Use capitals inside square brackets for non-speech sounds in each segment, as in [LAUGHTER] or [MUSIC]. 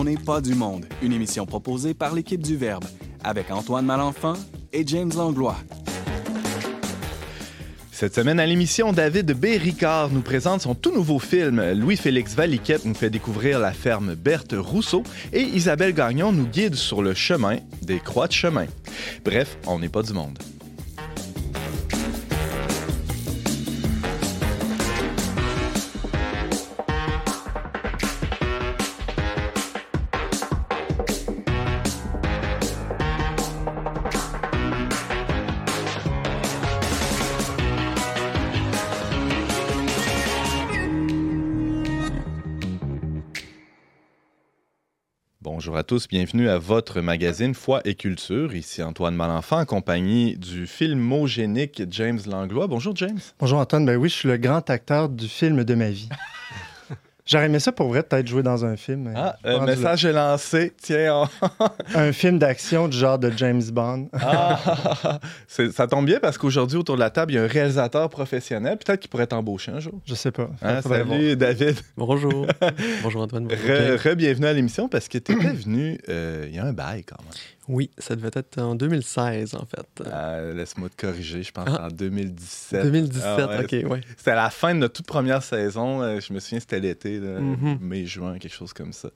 On n'est pas du monde, une émission proposée par l'équipe du Verbe, avec Antoine Malenfant et James Langlois. Cette semaine à l'émission, David B. Ricard nous présente son tout nouveau film. Louis-Félix Valiquette nous fait découvrir la ferme Berthe Rousseau et Isabelle Gagnon nous guide sur le chemin des croix de chemin. Bref, on n'est pas du monde. À tous, bienvenue à votre magazine Foi et Culture. Ici Antoine Malenfant, en compagnie du filmogénique James Langlois. Bonjour James. Bonjour Antoine, ben oui, je suis le grand acteur du film de ma vie. J'aurais aimé ça pour vrai, peut-être jouer dans un film. Ah, euh, message est lancé. Tiens, [LAUGHS] un film d'action du genre de James Bond. ah, [LAUGHS] ça tombe bien parce qu'aujourd'hui, autour de la table, il y a un réalisateur professionnel. Peut-être qu'il pourrait t'embaucher un jour. Je sais pas. Hein, salut, David. Bonjour. [LAUGHS] Bonjour, Antoine. Re-bienvenue à l'émission parce que tu étais venu euh, il y a un bail quand même. Oui, ça devait être en 2016, en fait. Ah, laisse-moi te corriger, je pense ah. en 2017. 2017, ah OK, ouais. C'était la fin de notre toute première saison. Euh, je me souviens, c'était l'été, mm-hmm. mai-juin, quelque chose comme ça.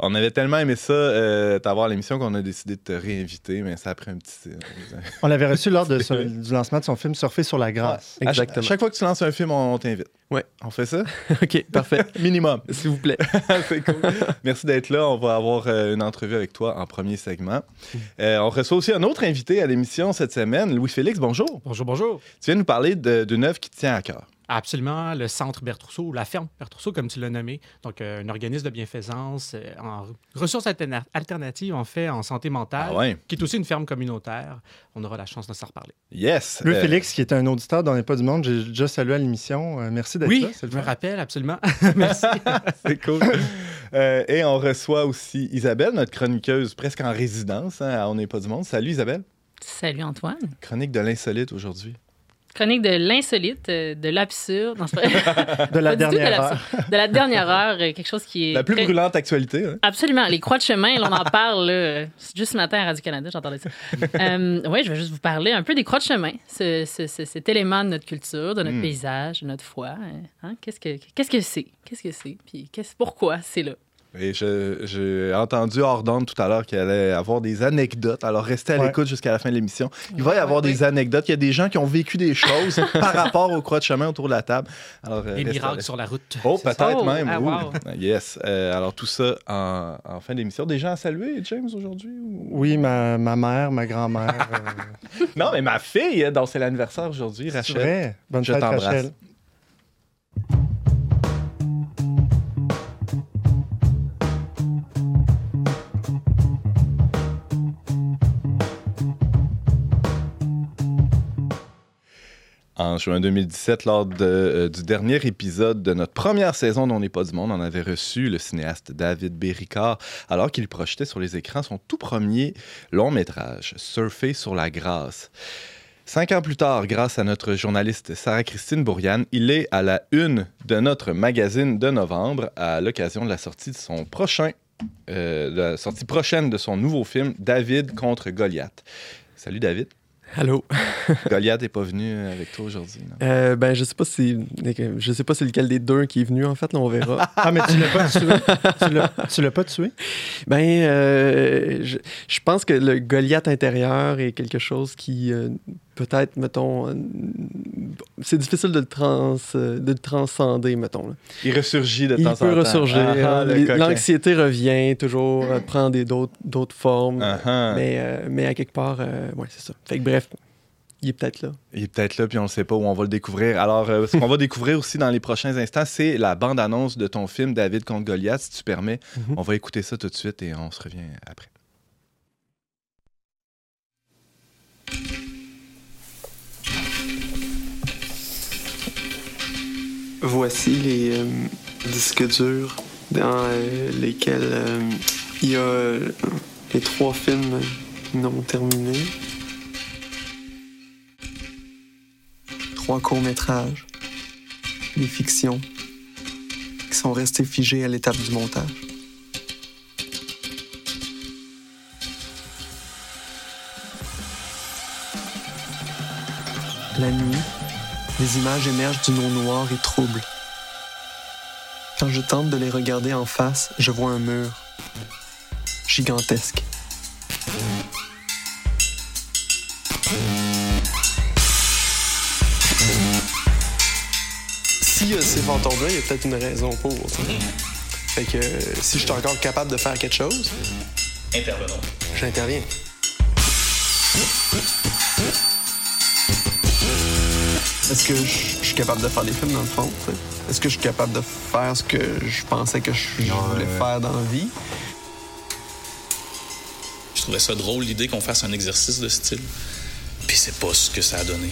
On avait tellement aimé ça, euh, t'avoir l'émission, qu'on a décidé de te réinviter, mais ça a pris un petit. Euh, on l'avait reçu lors de [LAUGHS] du lancement de son film Surfer sur la grâce. exactement. À chaque fois que tu lances un film, on, t'invite. Ouais. On fait ça? [LAUGHS] OK, parfait. [LAUGHS] Minimum. [LAUGHS] S'il vous plaît. C'est cool. Merci d'être là. On va avoir euh, une entrevue avec toi en premier segment. Mm. Euh, on reçoit aussi un autre invité à l'émission cette semaine, Louis-Félix. Bonjour. Bonjour, bonjour. Tu viens nous parler d'une œuvre qui te tient à cœur. Absolument, le centre Bertrousseau, la ferme Bertrousseau, comme tu l'as nommé. Donc, euh, un organisme de bienfaisance en ressources alternatives, en fait, en santé mentale, ah qui est aussi une ferme communautaire. On aura la chance de s'en reparler. Yes! Louis Félix, qui est un auditeur dans Les Pas du Monde, j'ai déjà salué à l'émission. merci d'être là. Oui, je me rappelle, absolument. [LAUGHS] [LAUGHS] merci. [LAUGHS] C'est cool. Euh, et on reçoit aussi Isabelle, notre chroniqueuse presque en résidence hein, On n'est pas du monde. Salut Isabelle. Salut Antoine. Chronique de l'insolite aujourd'hui. Chronique de l'insolite, euh, de l'absurde. [LAUGHS] de la dernière heure. De la dernière heure, euh, quelque chose qui est. La plus brûlante actualité. Hein? Absolument. Les croix de chemin, on en parle juste ce matin à Radio-Canada, j'entendais ça. [LAUGHS] oui, je vais juste vous parler un peu des croix de chemin, cet élément de notre culture, de notre hmm. paysage, de notre foi. Hein? Qu'est-ce que c'est? Qu'est-ce que c'est? Qu'est-ce que c'est? Puis pourquoi c'est là? Et j'ai entendu hors tout à l'heure qu'il allait avoir des anecdotes. Alors, restez à l'écoute jusqu'à la fin de l'émission. Il va y avoir des anecdotes. Il y a des gens qui ont vécu des choses [LAUGHS] par rapport aux croix de chemin autour de la table. Alors, euh, des miracles sur la route. Oh, peut-être même. Ah, [LAUGHS] yes. Euh, alors, tout ça en, fin d'émission. Des gens à saluer, James, aujourd'hui? Oui, ma, ma, mère, ma grand-mère. Euh. [LAUGHS] non, mais ma fille, donc c'est l'anniversaire aujourd'hui, Rachel. Vrai. Bonne fête, Rachel. En juin 2017, lors euh, du dernier épisode de notre première saison d'On n'est pas du monde, on avait reçu le cinéaste David Béricard alors qu'il projetait sur les écrans son tout premier long métrage, Surfer sur la grâce. Cinq ans plus tard, grâce à notre journaliste Sarah-Christine Bourriane, il est à la une de notre magazine de novembre à l'occasion de la sortie de son prochain, euh, de la sortie prochaine de son nouveau film David contre Goliath. Salut David. Allô? [LAUGHS] Goliath n'est pas venu avec toi aujourd'hui. Euh, ben, je sais pas si je sais pas c'est lequel des deux qui est venu en fait, là, on verra. [LAUGHS] ah mais tu l'as pas tué. tu l'as pas tué? Ben, euh, je, je, pense que le Goliath intérieur est quelque chose qui euh, peut-être, mettons, euh, c'est difficile de le, trans, euh, de transcender, mettons. Il ressurgit de temps en temps. Il peut ressurgir. Ah, ah, l'anxiété revient toujours, euh, prend d'autres formes. Ah, mais, mais à quelque part, ouais, c'est ça. Fait que bref, il est peut-être là. Il est peut-être là, puis on ne sait pas où on va le découvrir. Alors, ce qu'on va découvrir aussi dans les prochains instants, c'est la bande-annonce de ton film David contre Goliath, si tu permets. Mhm. On va écouter ça tout de suite et on se revient après. Voici les euh, disques durs dans euh, lesquels euh, il y a les trois films non terminés. Trois courts-métrages, des fictions qui sont restés figés à l'étape du montage. La nuit, les images émergent d'une eau noire et trouble. Quand je tente de les regarder en face, je vois un mur gigantesque. Si a ces fantômes-là, il y a peut-être une raison pour. tu sais. Fait que euh, si je suis encore capable de faire quelque chose, Intervenons. j'interviens. Est-ce que je suis capable de faire des films dans le fond? Est-ce que je suis capable de faire ce que je pensais que je voulais faire dans la vie? Je trouvais ça drôle l'idée qu'on fasse un exercice de style. Puis c'est pas ce que ça a donné.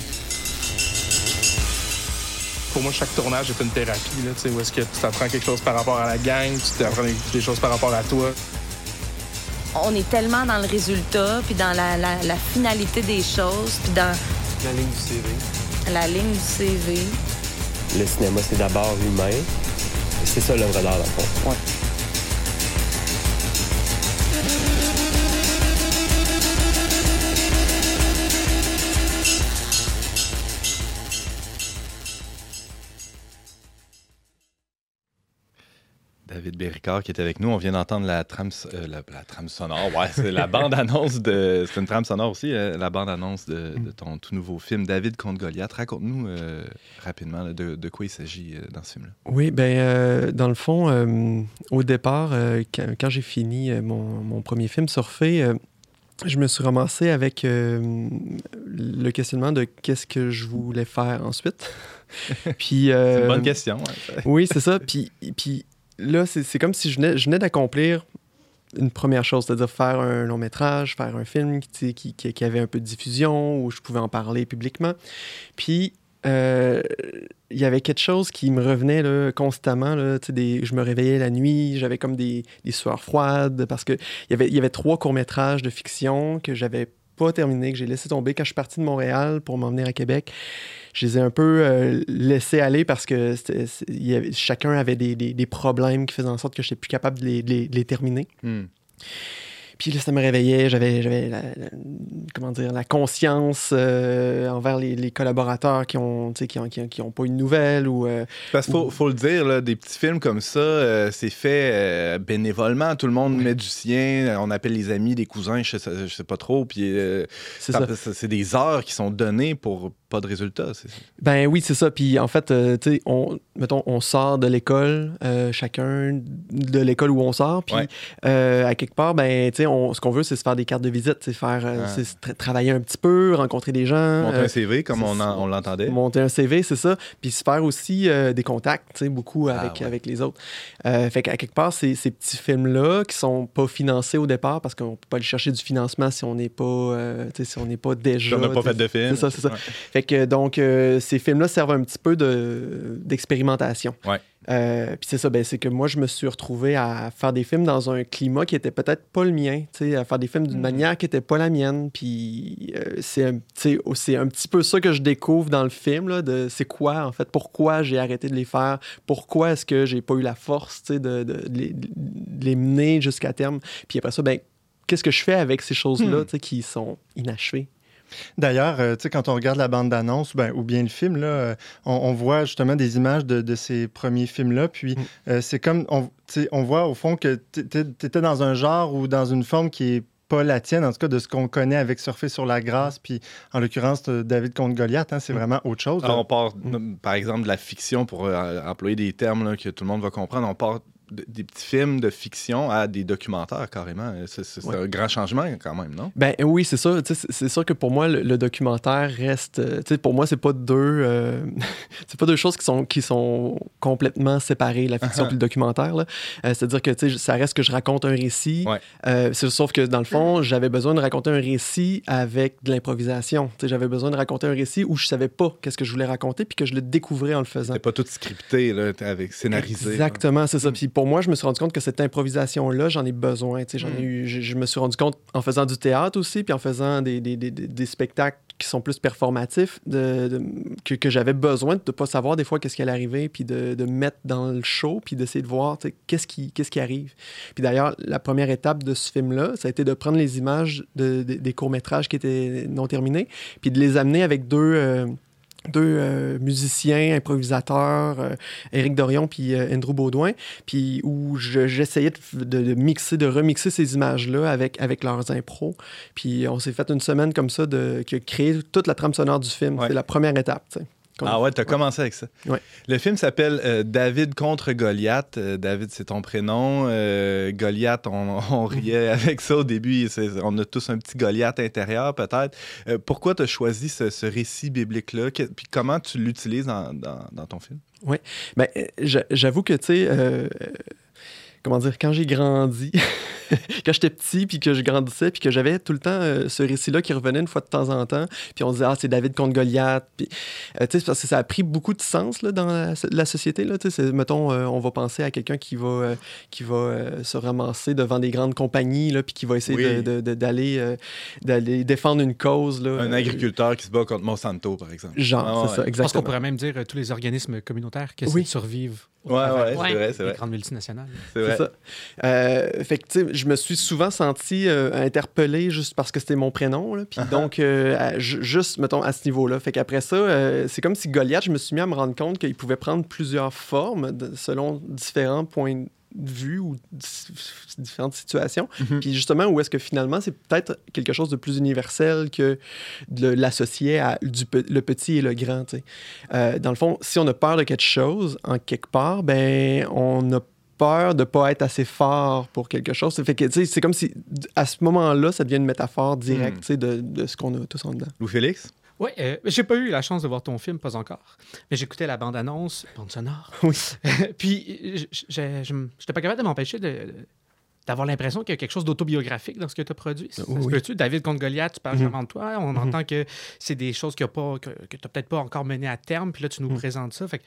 Pour moi, chaque tournage est une thérapie, là, tu sais, où est-ce que tu t'apprends quelque chose par rapport à la gang, tu t'apprends des- des choses par rapport à toi. On est tellement dans le résultat, puis dans la, la- la finalité des choses, puis dans La ligne du CV. La ligne du CV. Le cinéma, c'est d'abord humain. C'est ça l'œuvre d'art, dans le fond. David Béricard qui est avec nous. On vient d'entendre la trame, euh, la, la trame sonore. Ouais, c'est la bande-annonce de. C'est une trame sonore aussi, euh, la bande-annonce de, de ton tout nouveau film, David contre Goliath. Raconte-nous euh, rapidement là, de, de quoi il s'agit dans ce film-là. Oui, ben dans le fond, au départ, quand, quand j'ai fini mon, mon premier film, Surfer, je me suis ramassé avec euh, le questionnement de qu'est-ce que je voulais faire ensuite. [LAUGHS] Puis, C'est une bonne question. ouais. Oui, c'est ça. Puis, puis là, c'est comme si je venais, je venais d'accomplir une première chose, c'est-à-dire faire un long métrage, faire un film qui, qui, qui- avait un peu de diffusion, où je pouvais en parler publiquement. Puis, euh, il y avait quelque chose qui me revenait là, constamment. Là, des, je me réveillais la nuit, j'avais comme des, des sueurs froides parce que il y avait, y avait trois courts-métrages de fiction que j'avais pas que j'ai laissé tomber quand je suis parti de Montréal pour m'en venir à Québec. Je les ai un peu euh, laissés aller parce que chacun avait des, problèmes qui faisaient en sorte que je n'étais plus capable de les terminer. Hmm. Puis là, ça me réveillait, j'avais, j'avais la, la- comment dire, la conscience euh, envers les, les collaborateurs qui ont, qui ont, qui ont, qui ont pas eu de nouvelles ou... euh, Parce qu'il faut, faut le dire, là, des petits films comme ça, euh, c'est fait bénévolement. Tout le monde met du sien. On appelle les amis, des cousins, je sais, je sais pas trop. Puis c'est ça- c'est des heures qui sont données pour pas de résultats. c'est- Ben oui, c'est ça. Puis en fait, euh, tu sais, on, mettons, on sort de l'école, euh, chacun de l'école où on sort. Puis Ouais. euh, à quelque part, ben, tu sais, ce qu'on veut, c'est se faire des cartes de visite, c'est faire, Ah. c'est tra- travailler un petit peu, rencontrer des gens. Monter un CV comme on, en- on l'entendait. monter un CV, c'est ça. Puis se faire aussi des contacts, tu sais, beaucoup Ah, avec, ouais. avec les autres. Fait qu'à quelque part, ces, ces petits films-là qui sont pas financés au départ parce qu'on peut pas aller chercher du financement si on n'est pas, si on n'est pas déjà. on n'a pas fait de film. C'est ça, c'est ça. Ouais. Fait que donc, euh, ces films-là servent un petit peu de- d'expérimentation. Ouais. Euh, Puis c'est ça, ben, c'est que moi, je me suis retrouvé à faire des films dans un climat qui était peut-être pas le mien, à faire des films d'une manière qui était pas la mienne. Puis euh, c'est un, petit peu ça que je découvre dans le film, là, de c'est quoi, en fait, pourquoi j'ai arrêté de les faire, pourquoi est-ce que j'ai pas eu la force, de, de- de les, de les mener jusqu'à terme. Puis après ça, ben, qu'est-ce que je fais avec ces choses-là, Hmm. qui sont inachevées? D'ailleurs, euh, tu sais, quand on regarde la bande-annonce ben, ou bien le film, là, euh, on, on voit justement des images de, de ces premiers films-là. Puis euh, c'est comme, on, voit au fond que tu étais dans un genre ou dans une forme qui est pas la tienne, en tout cas de ce qu'on connaît avec Surfer sur la grâce, puis en l'occurrence David contre Goliath, hein, c'est vraiment autre chose. Alors, on part, par exemple, de la fiction, pour employer des termes là, que tout le monde va comprendre. On part de- des petits films de fiction à des documentaires, carrément. C'est Ouais. un grand changement, quand même, non? Ben oui, c'est sais, C'est sûr que pour moi, le, le documentaire reste. euh, Pour moi, c'est pas deux. euh, [LAUGHS] c'est pas deux choses qui sont, qui sont complètement séparées, la fiction Uh-huh. et le documentaire. Euh, C'est-à-dire que ça reste que je raconte un récit. Ouais. Euh, sauf que dans le fond, j'avais besoin de raconter un récit avec de l'improvisation. J'avais besoin de raconter un récit où je savais pas qu'est-ce que je voulais raconter puis que je le découvrais en le faisant. C'était pas tout scripté, là, avec scénarisé. Exactement, c'est ça. Puis pour moi, je me suis rendu compte que cette improvisation-là, j'en ai besoin. tu sais, J'en ai Mm. eu, je, je me suis rendu compte en faisant du théâtre aussi, puis en faisant des, des, des- spectacles qui sont plus performatifs, de, de- que, que j'avais besoin de ne pas savoir des fois qu'est-ce qui allait arriver, puis de, de me mettre dans le show, puis d'essayer de voir qu'est-ce qui, qu'est-ce qui arrive. Puis d'ailleurs, la première étape de ce film-là, ça a été de prendre les images de- de- des courts-métrages qui étaient non terminés, puis de les amener avec deux... euh, deux euh, musiciens, improvisateurs, euh, Éric Dorion puis euh, Andrew Baudouin, puis où je- j'essayais de, de- de mixer, de remixer ces images-là avec, avec leurs impros. Puis on s'est fait une semaine comme ça de, qui a créé toute la trame sonore du film. C'est la première étape. Ah ouais, t'as commencé avec ça. Ouais. Le film s'appelle euh, David contre Goliath. Euh, David, c'est ton prénom. Euh, Goliath, on, [LAUGHS] on riait avec ça au début. On a tous un petit Goliath intérieur, peut-être. Pourquoi t'as choisi ce, ce récit biblique-là? Que- Puis comment tu l'utilises dans, dans- dans ton film? Oui. Ben, j'a- j'avoue que, tu sais, comment dire, quand j'ai grandi, [LAUGHS] quand j'étais petit, puis que je grandissais, puis que j'avais tout le temps euh, ce récit-là qui revenait une fois de temps en temps, puis on se disait, ah, c'est David contre Goliath. Puis, euh, tu sais, c'est parce que ça a pris beaucoup de sens là, dans la, la société. Là, tu sais, mettons, euh, on va penser à quelqu'un qui va, euh, qui va euh, se ramasser devant des grandes compagnies, là, puis qui va essayer Oui. de- de- de- d'aller euh, d'aller défendre une cause. Là, Un Euh, agriculteur qui se bat contre Monsanto, par exemple. Genre, Ah c'est ouais. ça, Je pense exactement. qu'on pourrait même dire euh, tous les organismes communautaires qui essaient Oui. de survivre Ouais, ouais, c'est Ouais. vrai, c'est vrai. grandes multinationales. C'est vrai. ça. Euh, fait que, tu sais, je me suis souvent senti euh, interpellé juste parce que c'était mon prénom. là. Puis Uh-huh. donc, euh, à- juste, mettons, à ce niveau-là. Fait qu'après ça, euh, c'est comme si Goliath, je me suis mis à me rendre compte qu'il pouvait prendre plusieurs formes de- selon différents points de vue ou di- différentes situations. Mhm. Puis justement, où est-ce que finalement, c'est peut-être quelque chose de plus universel que de l'associer à du pe- le petit et le grand. Euh, dans le fond, si on a peur de quelque chose, en quelque part, ben, on a peur de pas être assez fort pour quelque chose. Ça fait que, c'est comme si, à ce moment-là, ça devient une métaphore directe Mm. sais, de, de ce qu'on a tous en dedans. Louis-Félix? Oui, euh, j'ai pas eu la chance de voir ton film, pas encore. Mais j'écoutais la bande-annonce, bande sonore. Oui. [LAUGHS] Puis, je- n'étais pas capable de m'empêcher de, d'avoir l'impression qu'il y a quelque chose d'autobiographique dans ce que tu as produit. Oui. peut-tu? David contre Goliath, tu parles de toi. On Mhm. entend que c'est des choses que, tu n'as peut-être pas encore menées à terme. Puis là, tu nous Mhm. présentes ça. Fait que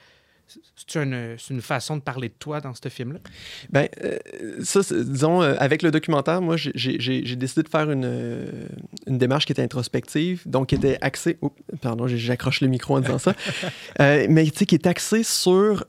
c'est une, une façon de parler de toi dans ce film-là? Ben, euh, ça, disons, euh, avec le documentaire, moi, j'ai- décidé de faire une, euh, une démarche qui était introspective, donc qui était axée. Oups, pardon, j'accroche le micro en disant ça. [LAUGHS] Euh, mais tu sais, qui est axée sur,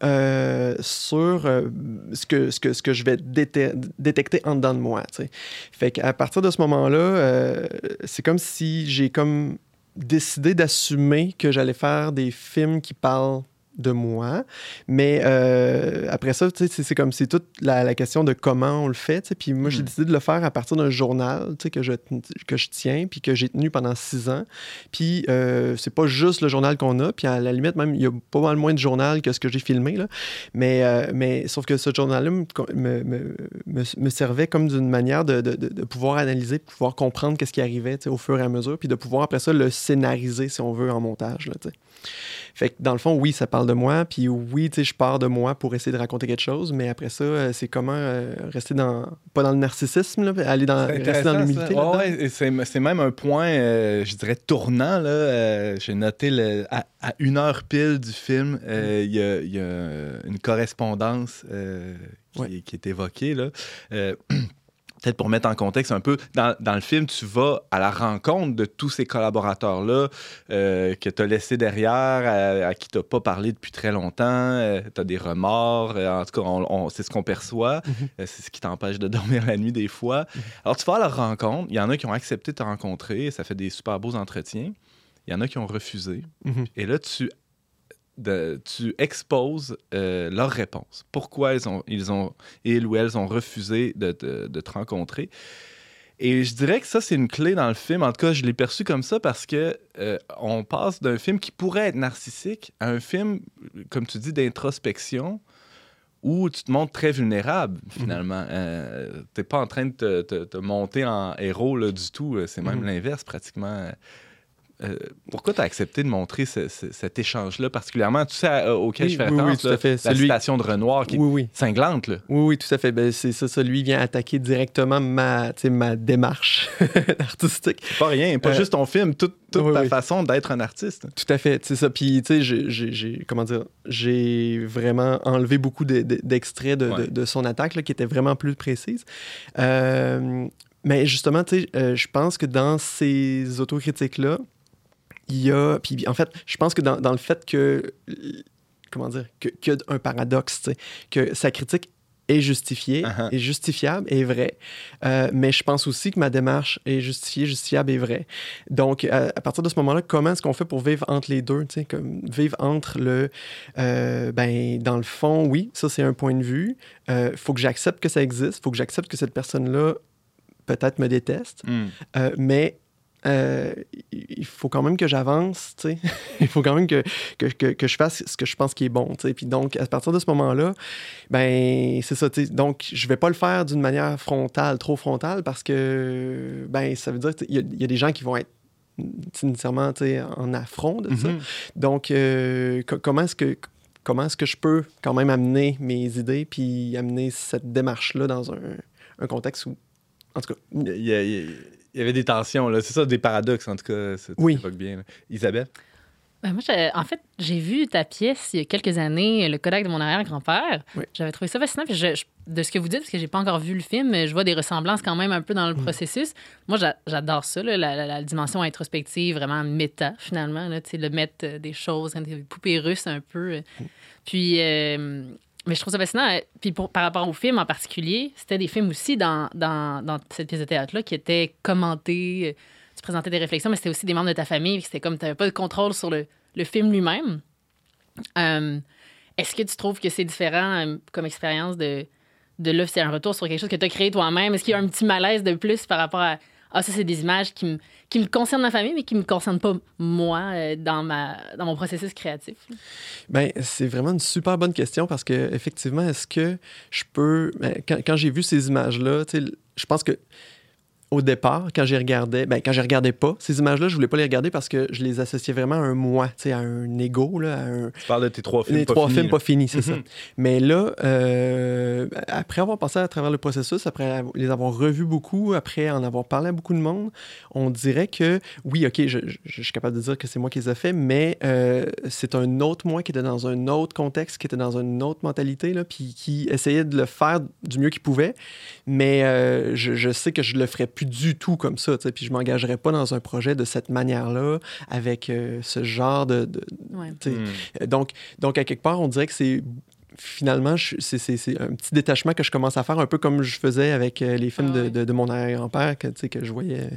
sur ce, que, ce, que, ce que je vais déte- détecter en dedans de moi. tu sais. Fait qu'à partir de ce moment-là, c'est comme si j'ai comme décidé d'assumer que j'allais faire des films qui parlent de moi. Mais euh, après ça, c'est comme c'est toute la, la question de comment on le fait. tu sais. Puis moi, j'ai Hmm. décidé de le faire à partir d'un journal que je, que je tiens, puis que j'ai tenu pendant six ans. Puis euh, c'est pas juste le journal qu'on a. Puis à la limite, même, il y a pas mal moins de journal que ce que j'ai filmé. Là. Mais, euh, mais sauf que ce journal-là me, me, me- servait comme d'une manière de, de- de- de pouvoir analyser, de pouvoir comprendre qu'est-ce qui arrivait au fur et à mesure, puis de pouvoir après ça le scénariser, si on veut, en montage. Là. Fait que dans le fond, oui, ça parle de moi, puis oui, tu sais, je pars de moi pour essayer de raconter quelque chose, mais après ça, euh, c'est comment euh, rester dans, pas dans le narcissisme, là, aller dans, rester dans l'humilité. Ouais, c'est, c'est même un point, euh, je dirais, tournant. Là. Euh, j'ai noté le- à, à une heure pile du film, euh, il y, a, il y a une correspondance qui, Ouais. qui est évoquée. Là. [CLEARS THROAT] Euh, Peut-être pour mettre en contexte un peu, dans, dans le film, tu vas à la rencontre de tous ces collaborateurs-là euh, que tu as laissés derrière, à, à qui tu n'as pas parlé depuis très longtemps. tu as des remords. euh, en tout cas, on- on- c'est ce qu'on perçoit. Mhm. Euh, c'est ce qui t'empêche de [LAUGHS] dormir la nuit des fois. Alors, tu vas à leur rencontre. Il y en a qui ont accepté de te rencontrer. Ça fait des super beaux entretiens. Il y en a qui ont refusé. Mhm. Et là, tu, de- tu exposes euh, leurs réponses. Pourquoi ils ont, ils ont, ils ou elles ont refusé de, te- de te rencontrer. Et je dirais que ça, c'est une clé dans le film. En tout cas, je l'ai perçu comme ça parce que euh, on passe d'un film qui pourrait être narcissique à un film, comme tu dis, d'introspection où tu te montres très vulnérable, finalement. Euh, t'es pas en train de te, te- te monter en héros là, du tout. C'est même Mhm. l'inverse, pratiquement. Euh, pourquoi tu as accepté de montrer ce- ce- cet échange-là particulièrement? Tu sais à- auquel Oui, je fais oui, fait. la Celui- citation de Renoir qui est cinglante. Là. Oui, oui, tout à fait. Ben, c'est ça, ça. Lui vient attaquer directement ma, démarche [LAUGHS] artistique. Pas rien, pas Euh, juste ton film, toute, ta façon d'être un artiste. Tout à fait, c'est ça. Puis, tu sais, j'ai- j'ai, j'ai- comment dire, j'ai vraiment enlevé beaucoup de- de- d'extraits de, de- Ouais. de son attaque, là, qui était vraiment plus précise. Euh, mais justement, tu sais, euh, je pense que dans ces autocritiques-là, il y a... Puis, en fait, je pense que dans, dans le fait que... Comment dire? que- Qu'il y a un paradoxe, tu sais, que sa critique est justifiée, Uh-huh. est justifiable, est vraie. Euh, mais je pense aussi que ma démarche est justifiée, justifiable et vraie. Donc, à, à partir de ce moment-là, comment est-ce qu'on fait pour vivre entre les deux? tu sais, Comme vivre entre le... euh, ben, dans le fond, oui, ça, c'est un point de vue. Il faut que j'accepte que ça existe. Il faut que j'accepte que cette personne-là peut-être me déteste. Hmm. Euh, mais euh, il faut quand même que j'avance, tu sais. [LAUGHS] il faut quand même que, que, que, que je fasse ce que je pense qui est bon, tu sais. Puis donc, à partir de ce moment-là, ben, c'est ça, tu sais. Donc, je vais pas le faire d'une manière frontale, trop frontale, parce que, ben, ça veut dire qu'il y, a- il y a des gens qui vont être nécessairement, tu sais, en affront de ça. Mhm. Donc, euh, co- comment est-ce que comment est-ce que je peux quand même amener mes idées puis amener cette démarche-là dans un, un contexte où, en tout cas, où- Il y, a- il y a- il y avait des tensions, là. C'est ça, des paradoxes, en tout cas. Ça, Oui. évoques bien. là. Isabelle? Ben, moi, en fait, j'ai vu ta pièce il y a quelques années, Le Kodak de mon arrière-grand-père. Oui. J'avais trouvé ça fascinant. Puis je- je- de ce que vous dites, parce que j'ai pas encore vu le film, je vois des ressemblances quand même un peu dans le processus. Moi, j'a- j'adore ça, là, la, la- la dimension introspective, vraiment méta, finalement. Là, tu sais, le mettre euh, des choses, des poupées russes un peu. euh. Puis, euh, mais je trouve ça fascinant. euh, Puis par rapport au film en particulier, c'était des films aussi dans, dans, cette pièce de théâtre-là qui étaient commentés. euh, Tu présentais des réflexions, mais c'était aussi des membres de ta famille. C'était comme tu n'avais pas de contrôle sur le, le film lui-même. Euh, Est-ce que tu trouves que c'est différent euh, comme expérience de, de là, c'est un retour sur quelque chose que tu as créé toi-même? Est-ce qu'il y a un petit malaise de plus par rapport à Ah, ça, c'est des images qui me, qui me concernent ma famille, mais qui me concernent pas moi euh, dans, ma, dans mon processus créatif? Ben, c'est vraiment une super bonne question parce que effectivement, est-ce que je peux. ben, quand quand j'ai vu ces images-là, je pense que au départ, quand j'ai regardé, ben, quand je regardais pas ces images-là, je voulais pas les regarder parce que je les associais vraiment à un moi, tu sais, à un ego, là, à un, Tu parles de tes trois films les pas trois finis, films là. pas finis, c'est ça. Mhm. Mais là, euh, après avoir passé à travers le processus, après les avoir revus beaucoup, après en avoir parlé à beaucoup de monde, on dirait que, oui, OK, je, je- je suis capable de dire que c'est moi qui les ai faits, mais euh, c'est un autre moi qui était dans un autre contexte, qui était dans une autre mentalité, là, puis qui essayait de le faire du mieux qu'il pouvait. Mais euh, je, je sais que je le ferais plus du tout comme ça, puis je m'engagerais pas dans un projet de cette manière-là, avec euh, ce genre de- Ouais. Hmm. euh, Donc, donc, à quelque part, on dirait que c'est finalement, c'est c'est- c'est un petit détachement que je commence à faire, un peu comme je faisais avec euh, les films Ah de, ouais. de, de mon arrière-grand-père, que, tu sais, que je voyais. euh,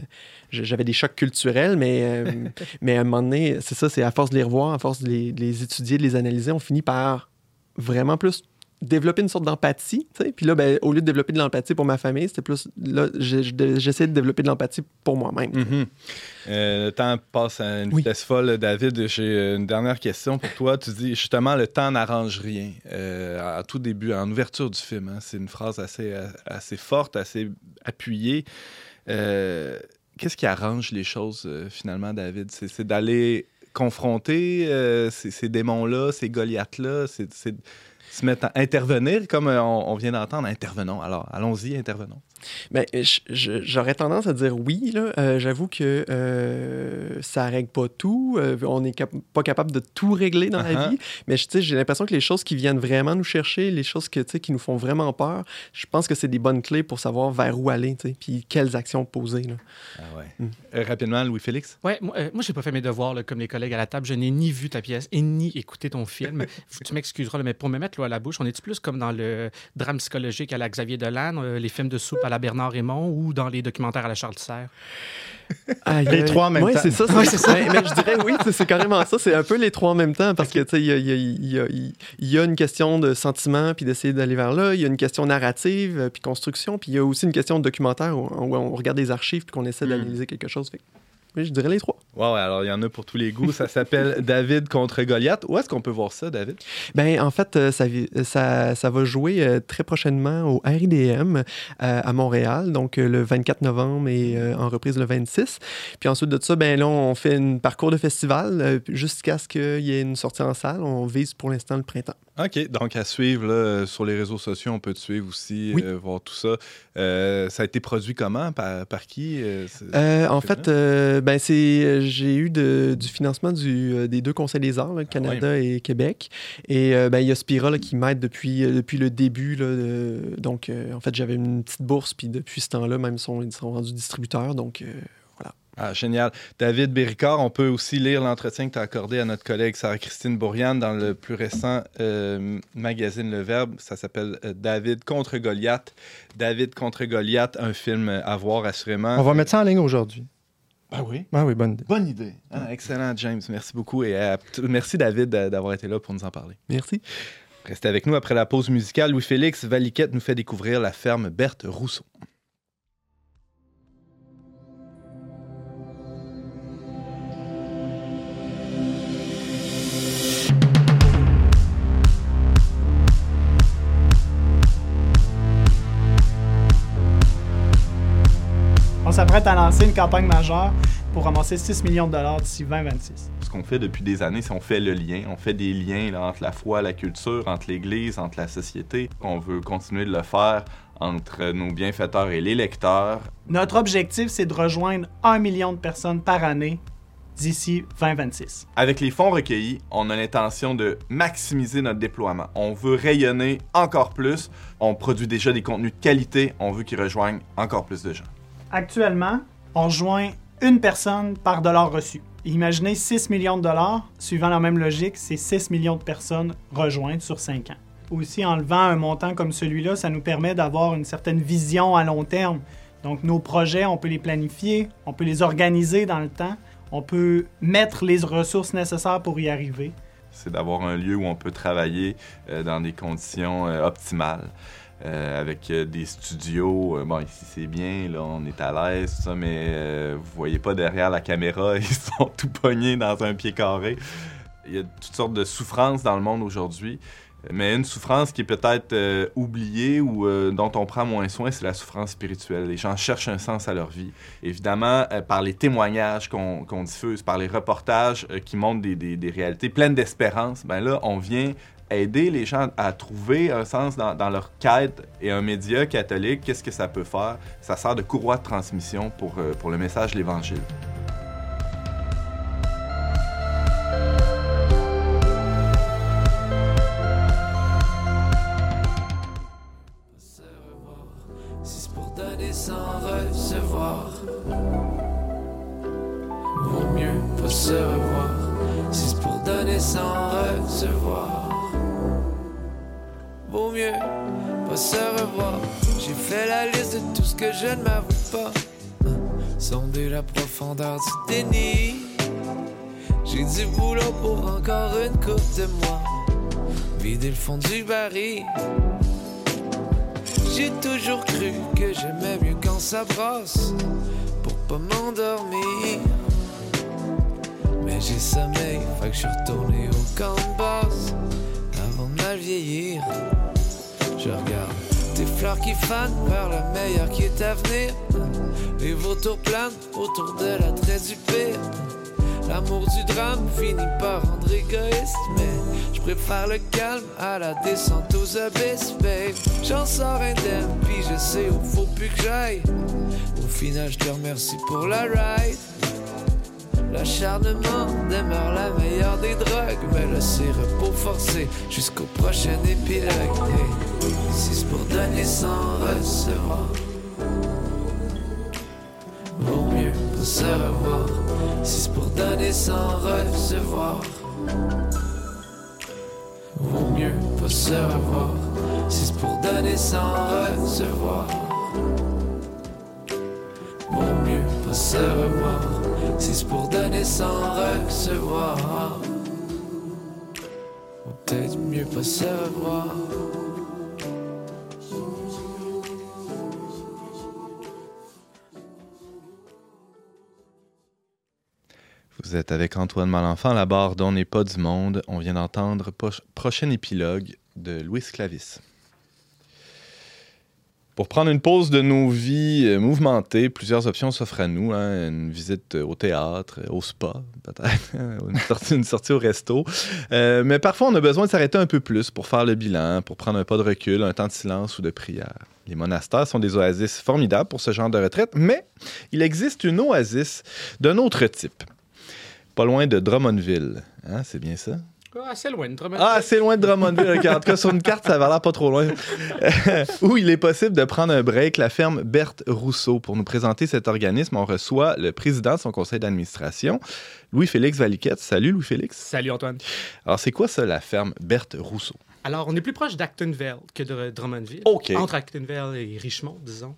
J'avais des chocs culturels, mais, euh, [LAUGHS] mais à un moment donné, c'est ça, c'est à force de les revoir, à force de les, de les étudier, de les analyser, on finit par vraiment plus développer une sorte d'empathie. Puis là, ben, au lieu de développer de l'empathie pour ma famille, c'était plus... Là, j'essayais de développer de l'empathie pour moi-même. Mhm. Euh, le temps passe à une Oui. vitesse folle. David, j'ai une dernière question pour toi. Tu dis justement, le temps n'arrange rien. Euh, à tout début, en ouverture du film, hein, c'est une phrase assez, assez forte, assez appuyée. Euh, Qu'est-ce qui arrange les choses euh, finalement, David? C'est d'aller confronter ces, démons-là, ces Goliaths-là, c'est se mettre à intervenir, comme euh, on, on vient d'entendre, intervenons. Alors, allons-y, intervenons. Ben, je- j'aurais tendance à dire oui. là. Euh, J'avoue que euh, ça règle pas tout. Euh, on n'est cap- pas capable de tout régler dans la Uh-huh. vie. Mais je- tu sais, j'ai l'impression que les choses qui viennent vraiment nous chercher, les choses que, tu sais, qui nous font vraiment peur, je pense que c'est des bonnes clés pour savoir vers où aller, tu sais, puis quelles actions poser. là. Ah ouais. Mm. Euh, rapidement, Louis-Félix? Ouais, moi, euh, moi j'ai pas fait mes devoirs là, comme les collègues à la table. Je n'ai ni vu ta pièce et ni écouté ton film. [LAUGHS] tu m'excuseras, là, mais pour me mettre l'eau à la bouche, on est plus comme dans le drame psychologique à la Xavier Dolan, euh, les films de soupe à la Bernard Raymond ou dans les documentaires à la Charles Serre? [LAUGHS] Aïe, Les trois en même Ouais, temps. c'est ça. Ouais, c'est ça. Mais, mais je dirais oui, c'est- carrément ça. C'est un peu les trois en même temps parce que, tu sais, il y a, y y y une question de sentiment puis d'essayer d'aller vers là. Il y a une question narrative euh, puis construction. Puis il y a aussi une question de documentaire où, où on regarde des archives puis qu'on essaie Mm. d'analyser quelque chose. Fait que, oui, je dirais les trois. Ouais, alors il y en a pour tous les goûts. Ça s'appelle [LAUGHS] David contre Goliath. Où est-ce qu'on peut voir ça, David? Ben, en fait, euh, ça, vi- ça, ça va jouer euh, très prochainement au RIDM euh, à Montréal, donc euh, le 24 novembre et euh, en reprise le 26. Puis ensuite de ça, ben là, on fait un parcours de festival euh, jusqu'à ce qu'il y ait une sortie en salle. On vise pour l'instant le printemps. OK, donc à suivre là, euh, sur les réseaux sociaux, on peut te suivre aussi, Oui. euh, voir tout ça. Euh, ça a été produit comment? Par, par qui? euh, en fait, ben c'est, j'ai eu de- du financement du, des deux conseils des arts, là, Canada et Québec. Et ben, il y a Spira là, qui m'aide depuis, depuis le début. de- donc, en fait, j'avais une petite bourse, puis depuis ce temps-là, même, ils sont, ils sont rendus distributeurs. Donc, euh. Ah, génial. David Béricard, on peut aussi lire l'entretien que tu as accordé à notre collègue Sarah-Christine Bourriane dans le plus récent euh, magazine Le Verbe. Ça s'appelle euh, David contre Goliath. David contre Goliath, un film à voir assurément. On va mettre ça en ligne aujourd'hui. Ah oui? Ah oui, bonne idée. Bonne idée. Ah, excellent, James. Merci beaucoup. Et euh, merci, David, d'a- d'avoir été là pour nous en parler. Merci. Restez avec nous après la pause musicale. Louis-Félix Valiquette nous fait découvrir la ferme Berthe Rousseau. S'apprête à lancer une campagne majeure pour ramasser 6 millions de dollars d'ici 2026. Ce qu'on fait depuis des années, c'est on fait le lien. On fait des liens là, entre la foi, la culture, entre l'Église, entre la société. On veut continuer de le faire entre nos bienfaiteurs et les lecteurs. Notre objectif, c'est de rejoindre 1 million de personnes par année d'ici 2026. Avec les fonds recueillis, on a l'intention de maximiser notre déploiement. On veut rayonner encore plus. On produit déjà des contenus de qualité. On veut qu'ils rejoignent encore plus de gens. Actuellement, on rejoint une personne par dollar reçu. Imaginez 6 millions de dollars, suivant la même logique, c'est 6 millions de personnes rejointes sur 5 ans. Aussi, en levant un montant comme celui-là, ça nous permet d'avoir une certaine vision à long terme. Donc, nos projets, on peut les planifier, on peut les organiser dans le temps, on peut mettre les ressources nécessaires pour y arriver. C'est d'avoir un lieu où on peut travailler euh, dans des conditions euh, optimales. Euh, avec euh, des studios. Euh, bon, ici c'est bien, là, on est à l'aise, tout ça, mais euh, vous voyez pas derrière la caméra, [LAUGHS] ils sont tout pognés dans un pied carré. Il y a toutes sortes de souffrances dans le monde aujourd'hui. Mais une souffrance qui est peut-être oubliée ou dont on prend moins soin, c'est la souffrance spirituelle. Les gens cherchent un sens à leur vie. Évidemment, par les témoignages qu'on diffuse, par les reportages qui montrent des- des réalités pleines d'espérance, ben là, on vient aider les gens à trouver un sens dans, leur quête. Et un média catholique, qu'est-ce que ça peut faire? Ça sert de courroie de transmission pour, euh, pour le message de l'Évangile. Mieux se revoir. Si c'est pour donner sans recevoir, vaut mieux pas se revoir. J'ai fait la liste de tout ce que je ne m'avoue pas. Sonder la profondeur du déni. J'ai du boulot pour encore une coupe de mois. Vider le fond du baril. J'ai toujours cru que j'aimais mieux quand ça brasse pour pas m'endormir. Mais j'ai sommeil, fait que je suis retourné au camp de base avant de mal vieillir. Regarde tes fleurs qui fanent vers le meilleur qui est à venir. Les vautours planent autour de l'attrait du pire. L'amour du drame finit par rendre égoïste, mais je préfère le calme à la descente aux abysses, babe. J'en sors indemne, puis je sais où faut plus que j'aille. Au final, je te remercie pour la ride. L'acharnement demeure la meilleure des drogues, mais c'est repos forcé jusqu'au prochain épilogue. Si c'est pour donner sans recevoir, vaut mieux se revoir. Si c'est pour donner sans recevoir, vaut mieux pas se revoir. Si c'est pour donner sans recevoir, vaut mieux pas se revoir. Si c'est pour donner sans recevoir, peut-être mieux pas se revoir. Vous êtes avec Antoine Malenfant, la barre d'On n'est pas du monde. On vient d'entendre prochain épilogue de Louis Clavis. Pour prendre une pause de nos vies euh, mouvementées, plusieurs options s'offrent à nous. hein. Une visite euh, au théâtre, euh, au spa, [LAUGHS] peut-être, une, sortie, une sortie au resto. Mais parfois, on a besoin de s'arrêter un peu plus pour faire le bilan, pour prendre un pas de recul, un temps de silence ou de prière. Les monastères sont des oasis formidables pour ce genre de retraite, mais il existe une oasis d'un autre type. Pas loin de Drummondville. Hein, c'est bien ça? Ah, assez loin de Drummondville. Ah, c'est loin de Drummondville. ok. En tout cas, sur une carte, ça va l'air pas trop loin. [LAUGHS] Où il est possible de prendre un break, la ferme Berthe Rousseau. Pour nous présenter cet organisme, on reçoit le président de son conseil d'administration, Louis-Félix Valiquette. Salut, Louis-Félix. Salut, Antoine. Alors, c'est quoi ça, la ferme Berthe Rousseau? Alors, on est plus proche d'Actonville que de Drummondville. OK. Entre Actonville et Richmond, disons.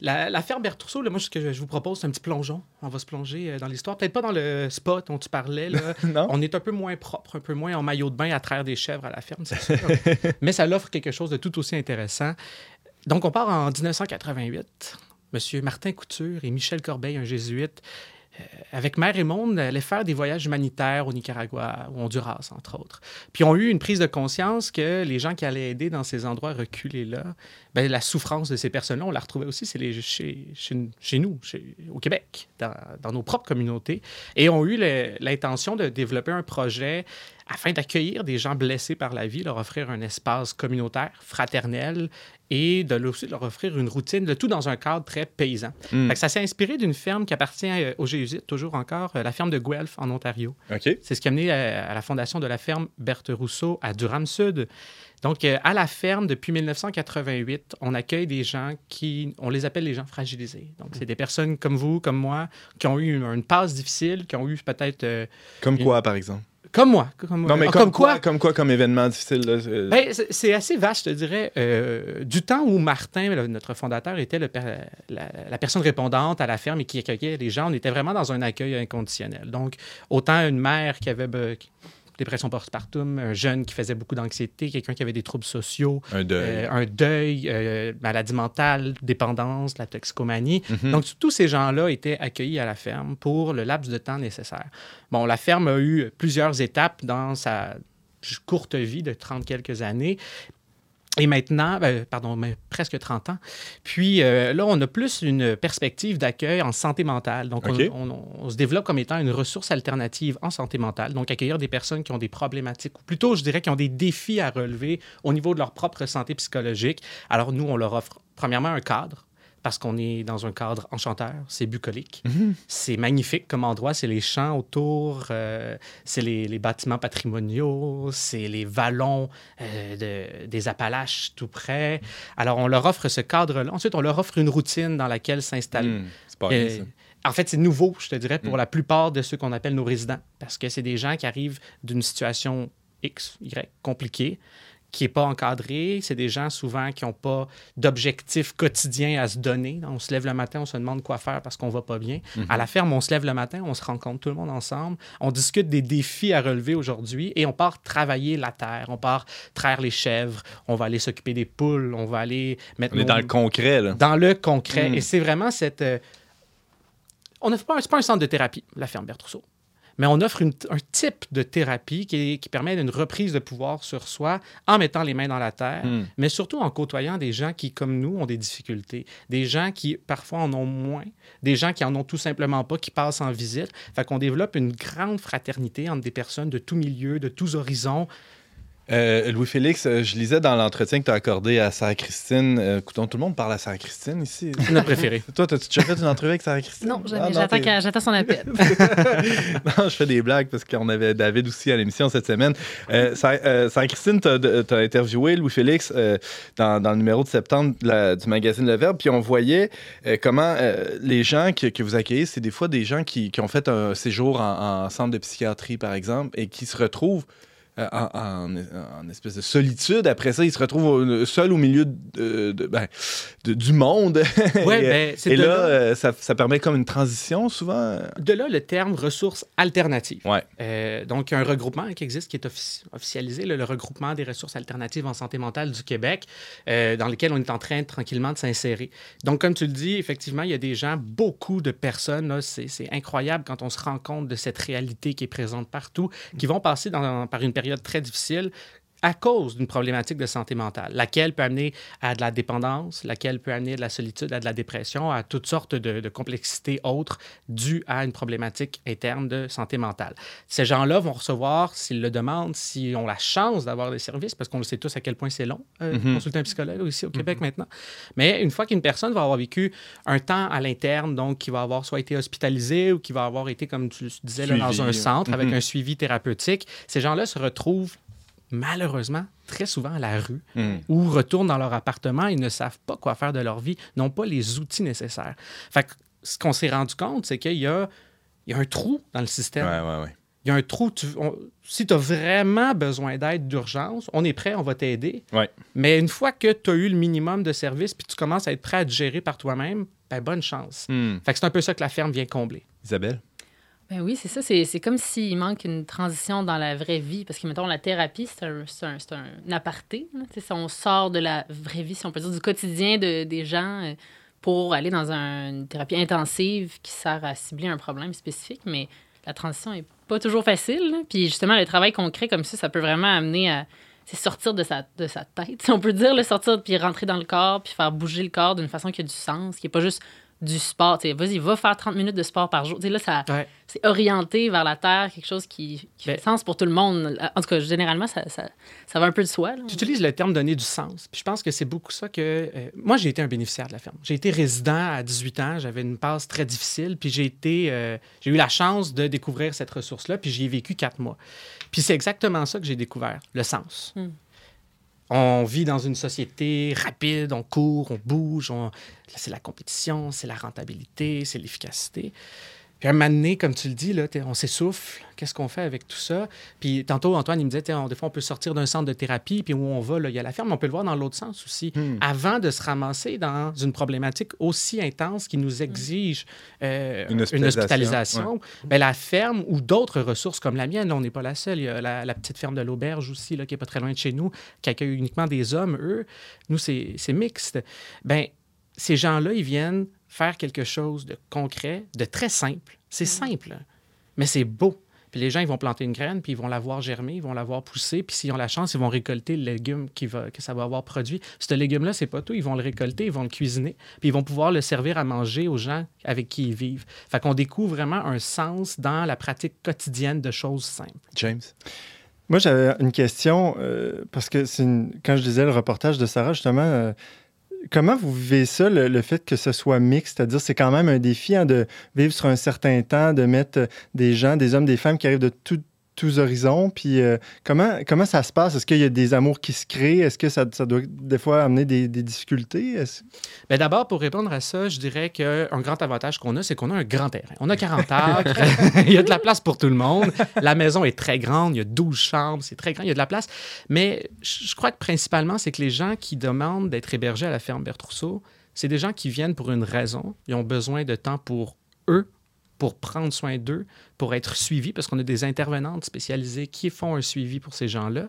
La, la ferme Bertrousseau, là, moi, ce que je, vous propose, c'est un petit plongeon. On va se plonger euh, dans l'histoire. Peut-être pas dans le spot dont tu parlais. Là. [LAUGHS] Non. On est un peu moins propre, un peu moins en maillot de bain à travers des chèvres à la ferme, c'est sûr. [LAUGHS] Mais ça l'offre quelque chose de tout aussi intéressant. Donc, on part en 1988. Monsieur Martin Couture et Michel Corbeil, un jésuite, avec Mère et Monde, allaient faire des voyages humanitaires au Nicaragua, au Honduras, entre autres. Puis ont eu une prise de conscience que les gens qui allaient aider dans ces endroits reculés-là, ben, la souffrance de ces personnes-là, on la retrouvait aussi chez, nous, au Québec, dans, nos propres communautés, et ont eu l'intention de développer un projet afin d'accueillir des gens blessés par la vie, leur offrir un espace communautaire, fraternel, et de leur aussi leur offrir une routine, le tout dans un cadre très paysan. Mm. Que ça s'est inspiré d'une ferme qui appartient euh, aux Jésuites, toujours encore, euh, la ferme de Guelph, en Ontario. OK. C'est ce qui a mené à, à la fondation de la ferme Berthe Rousseau à Durham-Sud. Donc, euh, à la ferme, depuis 1988, on accueille des gens qui, on les appelle les gens fragilisés. Donc, c'est des personnes comme vous, comme moi, qui ont eu une, une passe difficile, qui ont eu peut-être... euh, Comme une- quoi, par exemple? Comme moi. Comme, Non, mais Ah, comme, quoi? Comme quoi, comme événement difficile? ben, c'est- assez vaste, je te dirais. Euh, du temps où Martin, le- notre fondateur, était le per- la, la personne répondante à la ferme et qui accueillait les gens, on était vraiment dans un accueil inconditionnel. Donc, autant une mère qui avait dépression postpartum, un jeune qui faisait beaucoup d'anxiété, quelqu'un qui avait des troubles sociaux, Un deuil. euh, un deuil, euh, maladie mentale, dépendance, la toxicomanie. Mhm. Donc, tous ces gens-là étaient accueillis à la ferme pour le laps de temps nécessaire. Bon, la ferme a eu plusieurs étapes dans sa courte vie de 30 quelques années. Et maintenant, ben, pardon, mais presque 30 ans. Puis euh, là, on a plus une perspective d'accueil en santé mentale. Donc, on- OK. on, on se développe comme étant une ressource alternative en santé mentale. Donc, accueillir des personnes qui ont des problématiques, ou plutôt, je dirais, qui ont des défis à relever au niveau de leur propre santé psychologique. Alors, nous, on leur offre, premièrement, un cadre parce qu'on est dans un cadre enchanteur, c'est bucolique. C'est magnifique comme endroit, c'est les champs autour, euh, c'est les, les bâtiments patrimoniaux, c'est les vallons euh, de- des Appalaches tout près. Alors, on leur offre ce cadre-là. Ensuite, on leur offre une routine dans laquelle s'installer. Hmm, c'est pas rien, Euh, ça. en fait, c'est nouveau, je te dirais, pour Mm. la plupart de ceux qu'on appelle nos résidents, parce que c'est des gens qui arrivent d'une situation X, Y, compliquée, qui n'est pas encadrée. C'est des gens souvent qui n'ont pas d'objectifs quotidiens à se donner. On se lève le matin, on se demande quoi faire parce qu'on va pas bien. Mhm. À la ferme, on se lève le matin, on se rencontre tout le monde ensemble, on discute des défis à relever aujourd'hui et on part travailler la terre, on part traire les chèvres, on va aller s'occuper des poules, on va aller mettre On est nos- dans le concret, là. dans le concret. Mm. Et c'est vraiment cette. euh, On n'offre pas, pas un centre de thérapie, la ferme Bertrousseau. Mais on offre une- un type de thérapie qui, permet une reprise de pouvoir sur soi en mettant les mains dans la terre, Mm. mais surtout en côtoyant des gens qui, comme nous, ont des difficultés, des gens qui parfois en ont moins, des gens qui en ont tout simplement pas, qui passent en visite. Fait qu'on développe une grande fraternité entre des personnes de tous milieux, de tous horizons. Euh, Louis-Félix, euh, je lisais dans l'entretien que tu as accordé à Sarah Christine. Euh, écoutons, tout le monde parle à Sarah Christine ici. C'est notre préférée. [LAUGHS] Toi, as-tu déjà fait une entrevue avec Sarah Christine? Non, jamais. Ah, J'attends son appel. [LAUGHS] non, je fais des blagues parce qu'on avait David aussi à l'émission cette semaine. Euh, Sarah, euh, Sarah Christine, tu as, interviewé Louis-Félix euh, dans, dans le numéro de septembre de la- du magazine Le Verbe, puis on voyait euh, comment euh, les gens que, que vous accueillez, c'est des fois des gens qui, qui ont fait un séjour en, en centre de psychiatrie, par exemple, et qui se retrouvent en, en- en espèce de solitude. Après ça, ils se retrouvent au- seuls au milieu de, de- ben, de- du monde. Ouais, [LAUGHS] et ben, et là, là- euh, ça, ça permet comme une transition souvent. De là, le terme ressources alternatives. Ouais. Euh, donc, il un regroupement qui existe, qui est offici- officialisé, le, le regroupement des ressources alternatives en santé mentale du Québec, euh, dans lequel on est en train tranquillement de s'insérer. Donc, comme tu le dis, effectivement, il y a des gens, beaucoup de personnes, c'est c'est incroyable quand on se rend compte de cette réalité qui est présente partout, qui vont passer dans- par une période très difficile à cause d'une problématique de santé mentale, laquelle peut amener à de la dépendance, laquelle peut amener à de la solitude, à de la dépression, à toutes sortes de, de complexités autres dues à une problématique interne de santé mentale. Ces gens-là vont recevoir, s'ils le demandent, s'ils ont la chance d'avoir des services, parce qu'on le sait tous à quel point c'est long, euh, Mhm. consulter un psychologue ici au Québec maintenant. Mais une fois qu'une personne va avoir vécu un temps à l'interne, donc qui va avoir soit été hospitalisé ou qui va avoir été, comme tu disais, là, dans un centre avec Mhm. un suivi thérapeutique, ces gens-là se retrouvent malheureusement très souvent à la rue Mm. ou retournent dans leur appartement et ne savent pas quoi faire de leur vie, n'ont pas les outils nécessaires. Fait que ce qu'on s'est rendu compte, c'est qu'il y a, il y a un trou dans le système. Ouais, ouais, ouais. Il y a un trou. tu- on- si tu as vraiment besoin d'aide d'urgence, on est prêt, on va t'aider. Mais une fois que tu as eu le minimum de services puis tu commences à être prêt à te gérer par toi-même, ben bonne chance. Hmm. Fait que c'est un peu ça que la ferme vient combler. Isabelle? Ben oui, c'est ça. C'est, comme s'il manque une transition dans la vraie vie. Parce que, mettons, la thérapie, c'est un, un, un aparté. si on sort de la vraie vie, si on peut dire, du quotidien de- des gens euh, pour aller dans un- une thérapie intensive qui sert à cibler un problème spécifique. Mais la transition est pas toujours facile. Puis justement, le travail concret comme ça, ça peut vraiment amener à sortir de sa, de sa tête, si on peut dire, le sortir, puis rentrer dans le corps, puis faire bouger le corps d'une façon qui a du sens, qui n'est pas juste du sport. Vas-y, va faire 30 minutes de sport par jour. Tu sais, là, ça, Ouais. c'est orienté vers la terre, quelque chose qui, qui fait sens pour tout le monde. En tout cas, généralement, ça, ça, ça va un peu de soi. Tu utilises le terme donner du sens. Puis je pense que c'est beaucoup ça que. euh, moi, j'ai été un bénéficiaire de la ferme. J'ai été résident à 18 ans. J'avais une passe très difficile. Puis j'ai été. euh, j'ai eu la chance de découvrir cette ressource-là. Puis j'y ai vécu quatre mois. Puis c'est exactement ça que j'ai découvert le sens. Hmm. On vit dans une société rapide, on court, on bouge, on... c'est la compétition, c'est la rentabilité, c'est l'efficacité. Puis à un moment donné, comme tu le dis, là, on s'essouffle. Qu'est-ce qu'on fait avec tout ça? Puis tantôt, Antoine, il me disait, on- des fois, on peut sortir d'un centre de thérapie, puis où on va, là, il y a la ferme, on peut le voir dans l'autre sens aussi. Avant de se ramasser dans une problématique aussi intense qui nous exige euh, Une une hospitalisation, hospitalisation, ben, la ferme ou d'autres ressources comme la mienne, on n'est pas la seule. Il y a la, la petite ferme de l'auberge aussi, là, qui est pas très loin de chez nous, qui accueille uniquement des hommes, eux. Nous, c'est c'est mixte. Ben, ces gens-là, ils viennent faire quelque chose de concret, de très simple. C'est simple, hein, mais c'est beau. Puis les gens, ils vont planter une graine, puis ils vont la voir germer, ils vont la voir pousser, puis s'ils ont la chance, ils vont récolter le légume qui va, que ça va avoir produit. Ce légume-là, c'est pas tout. Ils vont le récolter, ils vont le cuisiner, puis ils vont pouvoir le servir à manger aux gens avec qui ils vivent. Fait qu'on découvre vraiment un sens dans la pratique quotidienne de choses simples. James? Moi, j'avais une question, euh, parce que c'est une- quand je disais le reportage de Sarah, justement, euh, comment vous vivez ça, le, fait que ce soit mixte? C'est-à-dire, c'est quand même un défi hein, de vivre sur un certain temps, de mettre des gens, des hommes, des femmes qui arrivent de tout- tous horizons. Puis euh, comment, comment ça se passe? Est-ce qu'il y a des amours qui se créent? Est-ce que ça, ça doit des fois amener des, des difficultés? Ben d'abord, pour répondre à ça, je dirais qu'un grand avantage qu'on a, c'est qu'on a un grand terrain. On a 40 acres, [LAUGHS] [LAUGHS] il y a de la place pour tout le monde. La maison est très grande, il y a 12 chambres, c'est très grand, il y a de la place. Mais je je crois que principalement, c'est que les gens qui demandent d'être hébergés à la ferme Bertrousseau, c'est des gens qui viennent pour une raison. Ils ont besoin de temps pour eux, pour prendre soin d'eux, pour être suivis, parce qu'on a des intervenantes spécialisées qui font un suivi pour ces gens-là.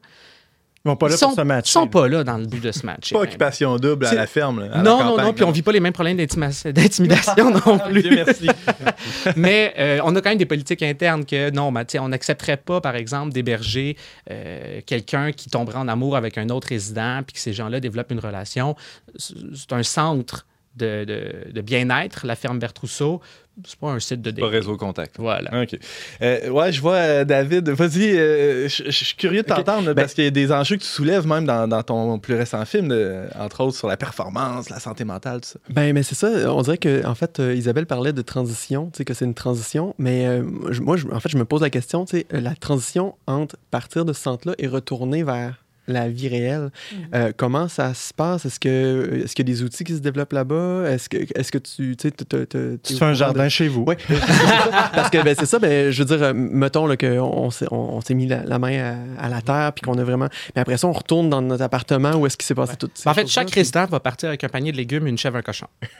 Ils vont pas là sont, pour se matcher. sont pas là dans le but de se matcher. Pas occupation double à la ferme. là, à la non, non, campagne, non, puis on vit pas les mêmes problèmes [LAUGHS] d'intimidation [LAUGHS] non plus. Merci. [LAUGHS] Mais euh, on a quand même des politiques internes que non, sais, on n'accepterait pas, par exemple, d'héberger euh, quelqu'un qui tomberait en amour avec un autre résident, puis que ces gens-là développent une relation. C'est c'est un centre de, de- de bien-être, la ferme Bertrousseau. C'est pas un site de Pas dating. réseau contact. Voilà. OK. Euh, ouais, je vois, euh, David, vas-y, euh, je suis curieux de t'entendre, Ben- parce qu'il y a des enjeux que tu soulèves même dans, dans ton plus récent film, de- entre autres sur la performance, la santé mentale, tout ça. Ben, mais c'est ça. On dirait que, en fait, euh, Isabelle parlait de transition, tu sais, que c'est une transition. Mais euh, je- moi, je- en fait, je me pose la question, tu sais, la transition entre partir de ce centre-là et retourner vers la vie réelle. Euh, comment ça se passe? Est-ce que est-ce qu'il y a des outils qui se développent là-bas? Est-ce que est-ce que tu tu fais un jardin de- chez vous. Oui. [LAUGHS] Parce que ben, c'est ça, ben, je veux dire, euh, mettons qu'on on, s'est- on, on s'est mis la, la main à, à la terre, puis qu'on a vraiment. Mais après ça, on retourne dans notre appartement où est-ce qu'il s'est passé tout Ben, en fait, chaque résident va partir avec un panier de légumes, une chèvre, un cochon. [LAUGHS] [LAUGHS]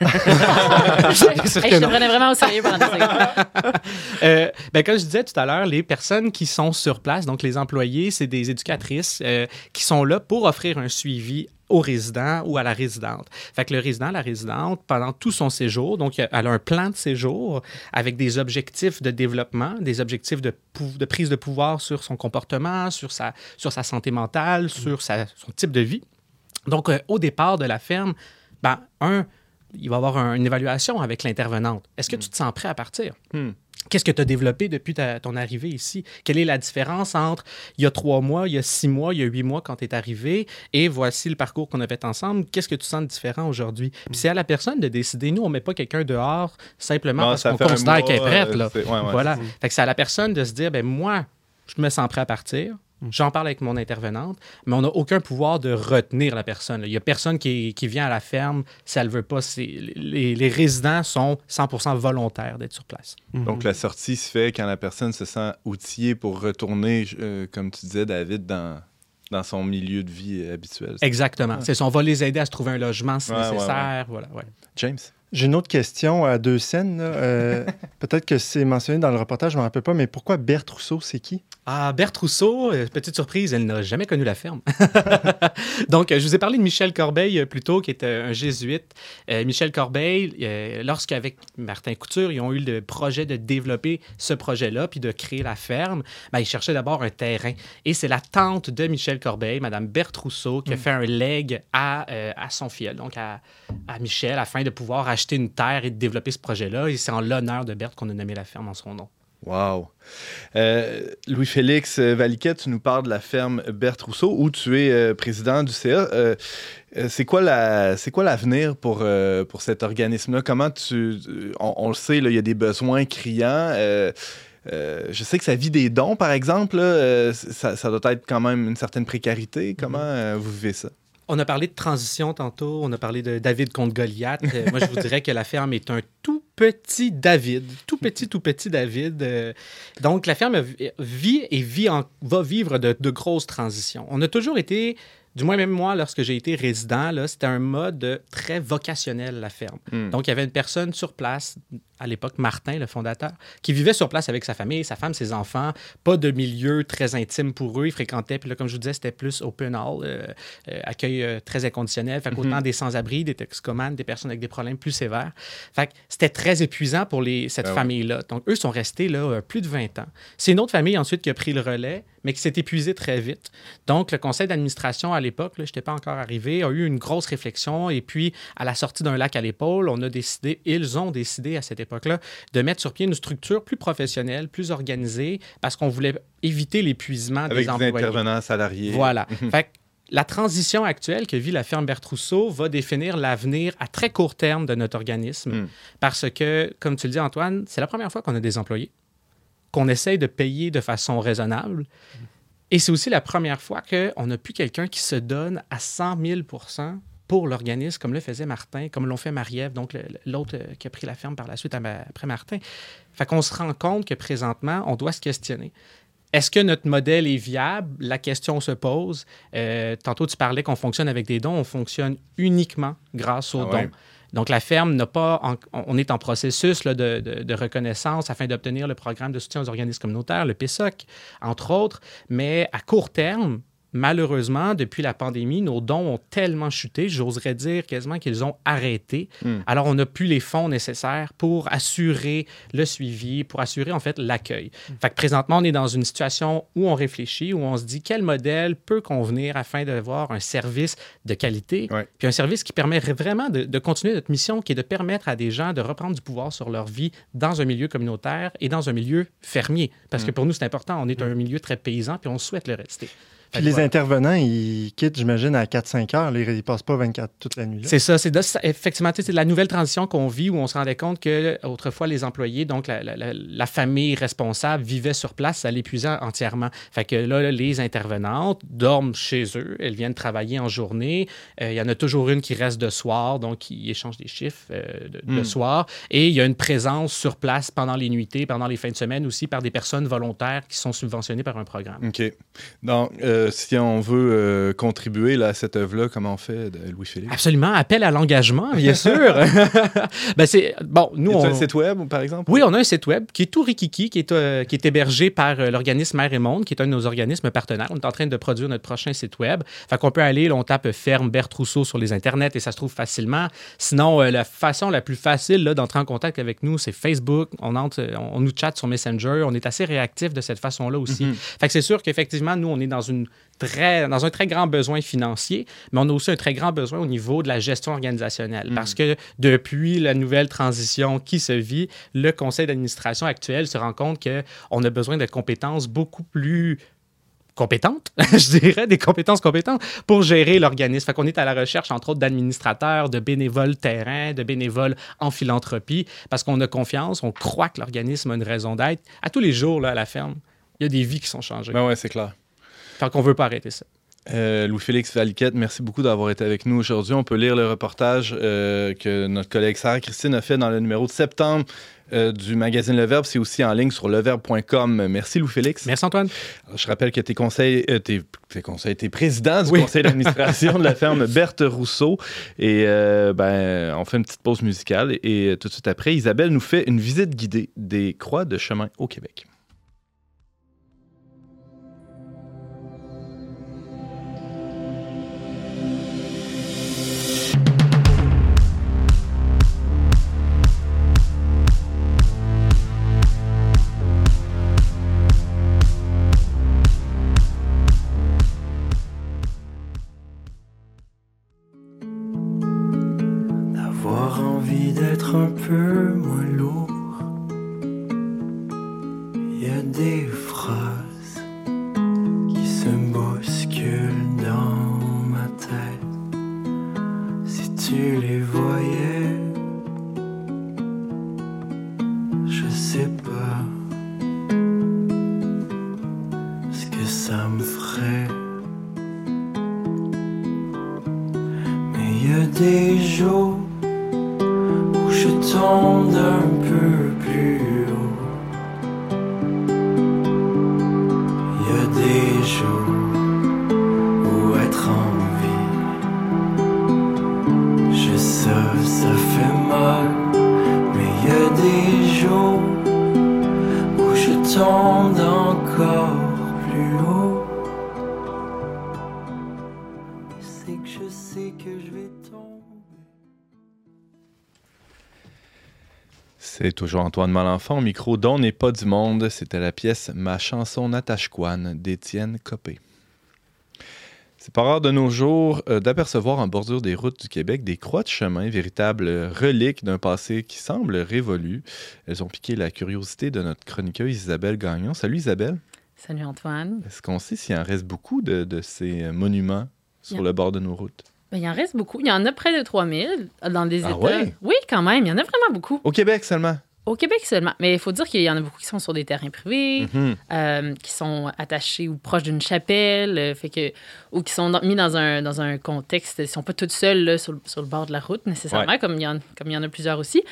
Hey, je te prenais vraiment au sérieux pendant. Euh, ben, comme je disais tout à l'heure, les personnes qui sont sur place, donc les employés, c'est des éducatrices euh, qui sont là pour offrir un suivi au résident ou à la résidente. Fait que le résident, la résidente, pendant tout son séjour, donc elle a un plan de séjour avec des objectifs de développement, des objectifs de, prise de pouvoir sur son comportement, sur sa, sur sa santé mentale, sur sa- son type de vie. Donc, euh, au départ de la ferme, ben, un, il va y avoir un- une évaluation avec l'intervenante. Est-ce que tu te sens prêt à partir? Hmm. Qu'est-ce que tu as développé depuis ta- ton arrivée ici? Quelle est la différence entre il y a trois mois, il y a six mois, il y a huit mois quand tu es arrivé et voici le parcours qu'on a fait ensemble? Qu'est-ce que tu sens de différent aujourd'hui? Puis c'est à la personne de décider. Nous, on ne met pas quelqu'un dehors simplement Non, parce qu'on considère qu'elle est prête. euh, là. c'est- ouais, ouais, voilà. Fait que c'est à la personne de se dire, ben moi, je me sens prêt à partir. J'en parle avec mon intervenante, mais on n'a aucun pouvoir de retenir la personne. là. Il n'y a personne qui, qui vient à la ferme si elle ne veut pas. Les, les résidents sont 100% volontaires d'être sur place. Donc, la sortie se fait quand la personne se sent outillée pour retourner, euh, comme tu disais, David, dans, dans son milieu de vie euh, habituel. Exactement. Ouais. C'est ça. On va les aider à se trouver un logement si Ouais, ouais, nécessaire. Voilà, ouais. James? J'ai une autre question à deux scènes. Euh, [LAUGHS] Peut-être que c'est mentionné dans le reportage, je ne me rappelle pas, mais pourquoi Berthe Rousseau, c'est qui? Ah, Berthe Rousseau, euh, petite surprise, elle n'a jamais connu la ferme. [LAUGHS] Donc, euh, je vous ai parlé de Michel Corbeil plus tôt, qui est euh, un jésuite. Euh, Michel Corbeil, euh, lorsqu'avec Martin Couture, ils ont eu le projet de développer ce projet-là, puis de créer la ferme, ben, ils cherchaient d'abord un terrain. Et c'est la tante de Michel Corbeil, Madame Berthe Rousseau, qui a fait un leg à, à son filleul, donc à, à Michel, afin de pouvoir acheter une terre et de développer ce projet-là. Et c'est en l'honneur de Berthe qu'on a nommé la ferme en son nom. Wow. Euh, Louis-Félix Valiquet, tu nous parles de la ferme Berthe Rousseau, où tu es euh, président du CA. Euh, euh, c'est quoi la, l'avenir pour, pour cet organisme-là? Comment tu... On, on le sait, là, il y a des besoins criants. Je sais que ça vit des dons, par exemple. là. Ça, ça doit être quand même une certaine précarité. Comment euh, vous vivez ça? On a parlé de transition tantôt, on a parlé de David contre Goliath. Euh, moi, je vous dirais que la ferme est un tout petit David, tout petit, tout petit David. Euh, donc, la ferme vit et vit va vivre de grosses transitions. On a toujours été, du moins même moi, lorsque j'ai été résident, c'était un mode très vocationnel, la ferme. Hmm. Donc, il y avait une personne sur place, à l'époque, Martin, le fondateur, qui vivait sur place avec sa famille, sa femme, ses enfants. Pas de milieu très intime pour eux. Ils fréquentaient, puis là, comme je vous disais, c'était plus open hall, euh, euh, accueil euh, très inconditionnel. Fait qu'autant Mhm. des sans-abri, des toxicomanes, des personnes avec des problèmes plus sévères. Fait que c'était très épuisant pour les, cette Ben oui. famille-là. Donc, eux sont restés là plus de 20 ans. C'est une autre famille ensuite qui a pris le relais, mais qui s'est épuisée très vite. Donc, le conseil d'administration à l'époque, je n'étais pas encore arrivé, a eu une grosse réflexion. Et puis, à la sortie d'un lac à l'épaule, on a décidé, ils ont décidé à cette époque-là, de mettre sur pied une structure plus professionnelle, plus organisée, parce qu'on voulait éviter l'épuisement Avec des intervenants salariés. Voilà. [LAUGHS] Mhm. fait que la transition actuelle que vit la ferme Bertrousseau va définir l'avenir à très court terme de notre organisme. Mm. Parce que, comme tu le dis, Antoine, c'est la première fois qu'on a des employés, qu'on essaye de payer de façon raisonnable. Et c'est aussi la première fois qu'on n'a plus quelqu'un qui se donne à 100 000 pour l'organisme, comme le faisait Martin, comme l'ont fait Marie-Ève, donc l'autre euh, qui a pris la ferme par la suite après Martin. Fait qu'on se rend compte que présentement, on doit se questionner. Est-ce que notre modèle est viable? La question se pose. Euh, tantôt, tu parlais qu'on fonctionne avec des dons. On fonctionne uniquement grâce aux Ah ouais. dons. Donc, la ferme n'a pas. on est en processus de reconnaissance afin d'obtenir le programme de soutien aux organismes communautaires, le PSOC, entre autres. Mais à court terme, malheureusement, depuis la pandémie, nos dons ont tellement chuté, j'oserais dire quasiment qu'ils ont arrêté. Hmm. Alors, on n'a plus les fonds nécessaires pour assurer le suivi, pour assurer en fait l'accueil. Fait que présentement, on est dans une situation où on réfléchit, où on se dit quel modèle peut convenir afin d'avoir un service de qualité, puis un service qui permet vraiment de, de continuer notre mission, qui est de permettre à des gens de reprendre du pouvoir sur leur vie dans un milieu communautaire et dans un milieu fermier. Parce que Mm. pour nous, c'est important. On est un milieu très paysan, puis on souhaite le rester. Puis les intervenants, ils quittent, j'imagine, à 4-5 heures. Là, Ils ne passent pas 24 toute la nuit. C'est ça, c'est effectivement, tu sais, c'est la nouvelle transition qu'on vit où on se rendait compte que autrefois les employés, donc la, la- la- la famille responsable, vivaient sur place, ça l'épuisait entièrement. Fait que là, les intervenantes dorment chez eux, elles viennent travailler en journée. Euh, Il y en a toujours une qui reste de soir, donc qui échange des chiffres euh, de, de Hmm. soir. Et il y a une présence sur place pendant les nuitées, pendant les fins de semaine aussi, par des personnes volontaires qui sont subventionnées par un programme. OK. Donc, euh, euh, si on veut euh, contribuer là, à cette œuvre-là, comment on fait, Louis-Philippe? Absolument. Appel à l'engagement, bien [LAUGHS] sûr. [LAUGHS] ben, c'est, bon, nous, on... un site web, par exemple? Oui, on a un site web qui est tout rikiki, qui est, euh, qui est hébergé par l'organisme Mère et Monde, qui est un de nos organismes partenaires. On est en train de produire notre prochain site web. Fait qu'on peut aller, là, on tape ferme Berthe Rousseau sur les internets et ça se trouve facilement. Sinon, la façon la plus facile d'entrer en contact avec nous, c'est Facebook. On, entre, on, on nous chatte sur Messenger. On est assez réactif de cette façon-là aussi. Fait que c'est sûr qu'effectivement, nous, on est dans une très, dans un très grand besoin financier, mais on a aussi un très grand besoin au niveau de la gestion organisationnelle. Mm. Parce que depuis la nouvelle transition qui se vit, le conseil d'administration actuel se rend compte qu'on a besoin de compétences beaucoup plus compétentes, [LAUGHS] je dirais, des compétences compétentes pour gérer l'organisme. Fait qu'on est à la recherche, entre autres, d'administrateurs, de bénévoles terrain, de bénévoles en philanthropie, parce qu'on a confiance, on croit que l'organisme a une raison d'être. À tous les jours, là, à la ferme, il y a des vies qui sont changées. Ben ouais, c'est clair. Fait qu'on veut pas arrêter ça. Euh, Louis-Félix Valiquette, merci beaucoup d'avoir été avec nous aujourd'hui. On peut lire le reportage euh, que notre collègue Sarah Christine a fait dans le numéro de septembre euh, du magazine Le Verbe. C'est aussi en ligne sur leverbe.com. Merci Louis-Félix. Merci Antoine. Alors, je rappelle que tes conseils, euh, tes, tes conseils, tes présidents du conseil d'administration de la ferme [LAUGHS] Berthe Rousseau. Et ben, on fait une petite pause musicale et, tout de suite après, Isabelle nous fait une visite guidée des croix de chemin au Québec. Sais pas ce que ça me ferait. Mais il y a des jours C'est toujours Antoine Malenfant au micro dont n'est pas du monde. C'était la pièce Ma chanson d'Étienne Copé. C'est pas rare de nos jours euh, d'apercevoir en bordure des routes du Québec des croix de chemin, véritables reliques d'un passé qui semble révolu. Elles ont piqué la curiosité de notre chroniqueuse Isabelle Gagnon. Salut Isabelle. Salut Antoine. Est-ce qu'on sait s'il en reste beaucoup de, de ces monuments sur le bord de nos routes? Ben, il en reste beaucoup. Il y en a près de 3000 dans des Ah États. ouais? Oui, quand même. Il y en a vraiment beaucoup. Au Québec seulement? Au Québec seulement. Mais il faut dire qu'il y en a beaucoup qui sont sur des terrains privés, Mhm. euh, qui sont attachés ou proches d'une chapelle, euh, fait que, ou qui sont dans- mis dans un, dans un contexte. Ils ne sont pas toutes seuls là, sur, le- sur le bord de la route, nécessairement, Ouais. comme, il y en, comme il y en a plusieurs aussi.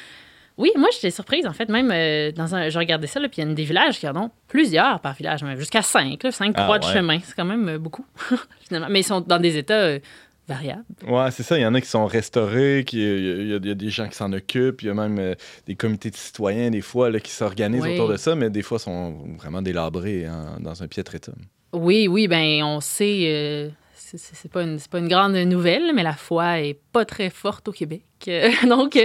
Oui, moi, j'étais surprise, en fait. Même, euh, dans un, je regardais ça, là, puis il y a des villages qui en ont plusieurs par village, même jusqu'à cinq, là, cinq Ah, croix de ouais. chemin. C'est quand même euh, beaucoup, [LAUGHS] finalement. Mais ils sont dans des états euh, variables. Ouais, c'est ça. Il y en a qui sont restaurés, qui- il y, a- il y des gens qui s'en occupent, il y a même euh, des comités de citoyens, des fois, là, qui s'organisent Oui. autour de ça, mais des fois sont vraiment délabrés en- dans un piètre état. Oui, oui, ben on sait, euh, c'est- pas, une- c'est pas une grande nouvelle, mais la foi est pas très forte au Québec. [LAUGHS] Euh, donc,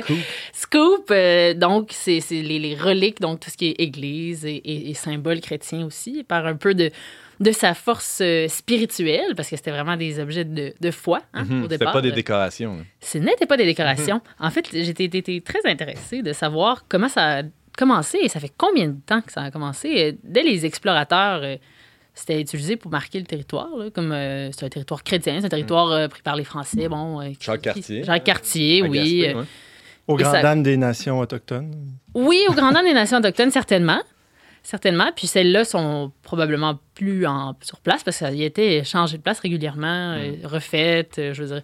scoop, euh, donc c'est c'est les, les reliques, donc tout ce qui est église et, et, et symboles chrétiens aussi, par un peu de, de sa force euh, spirituelle, parce que c'était vraiment des objets de, de foi hein, Mhm. au départ. pas des décorations. là. Ce n'était pas des décorations. En fait, j'étais très intéressée de savoir comment ça a commencé et ça fait combien de temps que ça a commencé. Dès les explorateurs, euh, c'était utilisé pour marquer le territoire, là, comme euh, c'est un territoire chrétien, c'est un territoire euh, pris par les Français. Bon, euh, Jacques Cartier. Jacques Cartier, oui. Gaspé, ouais. Aux Et grandes ça- des nations autochtones. oui, au Grand Dame des Nations autochtones, certainement. Certainement. Puis celles-là sont probablement plus en, sur place parce qu'elles étaient changées de place régulièrement, euh, refaites. euh, je veux dire,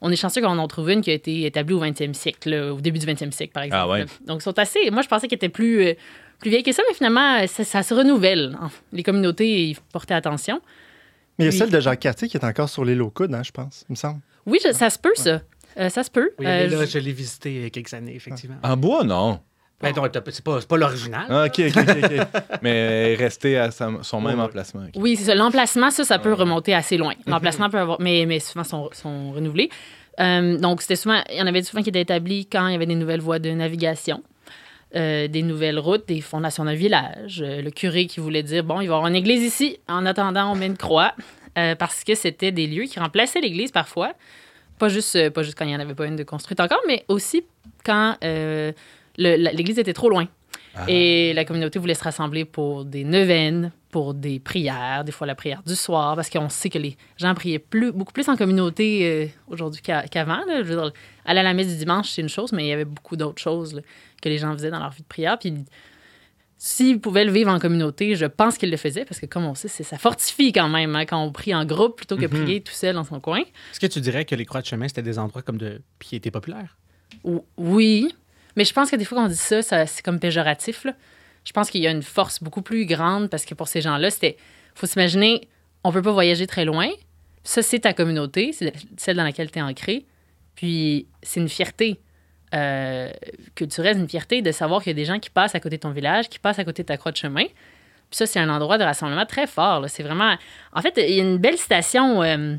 on est chanceux qu'on en trouve une qui a été établie au 20e siècle, là, au début du 20e siècle, par exemple. Ah ouais. Donc, ils sont assez. Moi, je pensais qu'elles étaient plus, euh, plus vieilles que ça, mais finalement, ça, ça se renouvelle. hein. Les communautés y portaient attention. Mais il y a celle de Jacques Cartier qui est encore sur l'île aux coudes, hein, je pense, il me semble. Oui, je- ça se peut, ça. Euh, ça se peut. Oui, Euh, là, je- je l'ai visité il y a quelques années, effectivement. En bois, non. Ben, donc, t'as- c'est pas, c'est pas l'original. Ah, ok, ok. [LAUGHS] Mais rester à sa- son même Ouais. emplacement. Oui, c'est ça. L'emplacement, ça, ça peut remonter assez loin. L'emplacement peut avoir, mais, mais souvent sont, sont renouvelés. Euh, donc, c'était souvent, il y en avait souvent qui étaient établis quand il y avait des nouvelles voies de navigation, euh, des nouvelles routes, des fondations d'un village. Euh, le curé qui voulait dire bon, il va y avoir une église ici. En attendant, on met une croix euh, parce que c'était des lieux qui remplaçaient l'église parfois. Pas juste, euh, pas juste quand il n'y en avait pas une de construite encore, mais aussi quand euh, l'église était trop loin. Et la communauté voulait se rassembler pour des neuvaines, pour des prières, des fois la prière du soir, parce qu'on sait que les gens priaient plus, beaucoup plus en communauté euh, aujourd'hui qu'a- qu'avant. dire, aller à la messe du dimanche, c'est une chose, mais il y avait beaucoup d'autres choses là, que les gens faisaient dans leur vie de prière. Puis s'ils pouvaient le vivre en communauté, je pense qu'ils le faisaient, parce que comme on sait, ça fortifie quand même hein, quand on prie en groupe plutôt que Mhm. prier tout seul dans son coin. Est-ce que tu dirais que les croix de chemin, c'était des endroits comme de piété populaire? Ou- Oui, mais je pense que des fois, quand on dit ça, c'est comme péjoratif. Je pense qu'il y a une force beaucoup plus grande parce que pour ces gens-là, c'était. faut s'imaginer, on peut pas voyager très loin. Ça, c'est ta communauté, c'est celle dans laquelle tu es ancré. Puis, c'est une fierté euh, culturelle, une fierté de savoir qu'il y a des gens qui passent à côté de ton village, qui passent à côté de ta croix de chemin. Puis ça, c'est un endroit de rassemblement très fort. C'est vraiment. En fait, il y a une belle citation euh,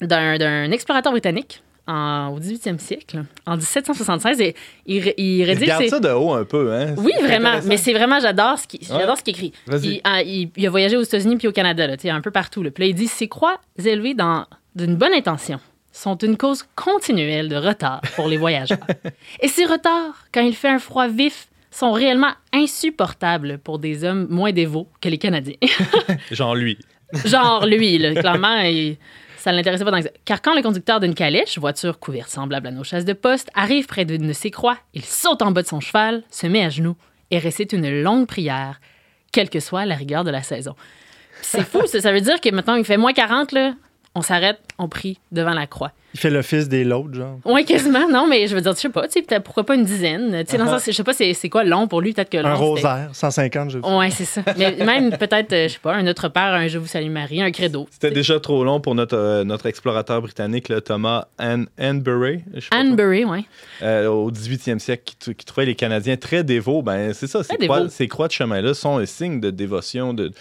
d'un explorateur britannique en- au 18e siècle, en 1776. Et il, il Il rédige. regarde ses- ça de haut un peu, hein? oui, vraiment. Mais c'est vraiment, j'adore ce qu'il Ouais. écrit. Il, ah, il- il a voyagé aux États-Unis puis au Canada, là, un peu partout. Là. Puis là, il dit Ces croix élevées dans d'une bonne intention sont une cause continuelle de retard pour les voyageurs. [LAUGHS] Et ces retards, quand il fait un froid vif, sont réellement insupportables pour des hommes moins dévots que les Canadiens. [LAUGHS] Genre lui. Genre lui, là, clairement, il- ça ne l'intéressait pas. Car quand le conducteur d'une calèche, voiture couverte semblable à nos chasses de poste, arrive près d'une de ces croix, il saute en bas de son cheval, se met à genoux et récite une longue prière, quelle que soit la rigueur de la saison. C'est fou, ça, ça veut dire que maintenant il fait moins 40, là, on s'arrête, on prie devant la croix. Il fait l'office des lots, genre. Oui, quasiment, non, mais je veux dire, je sais pas, tu sais, pourquoi pas une dizaine. Tu sais, dans le sens, je sais pas, c'est c'est quoi long pour lui, peut-être que long. Un rosaire, 150, je veux dire. Ouais, c'est ça. Mais même peut-être, euh, je sais pas, un Notre Père, un Je vous salue Marie, un credo. C'était déjà trop long pour notre, euh, notre explorateur britannique, là, Thomas An Anbury. Anbury, ouais. euh, au 18e siècle, qui, trouvait les Canadiens très dévots, ben c'est ça, ces croix, ces croix de chemin-là sont un signe de dévotion, de,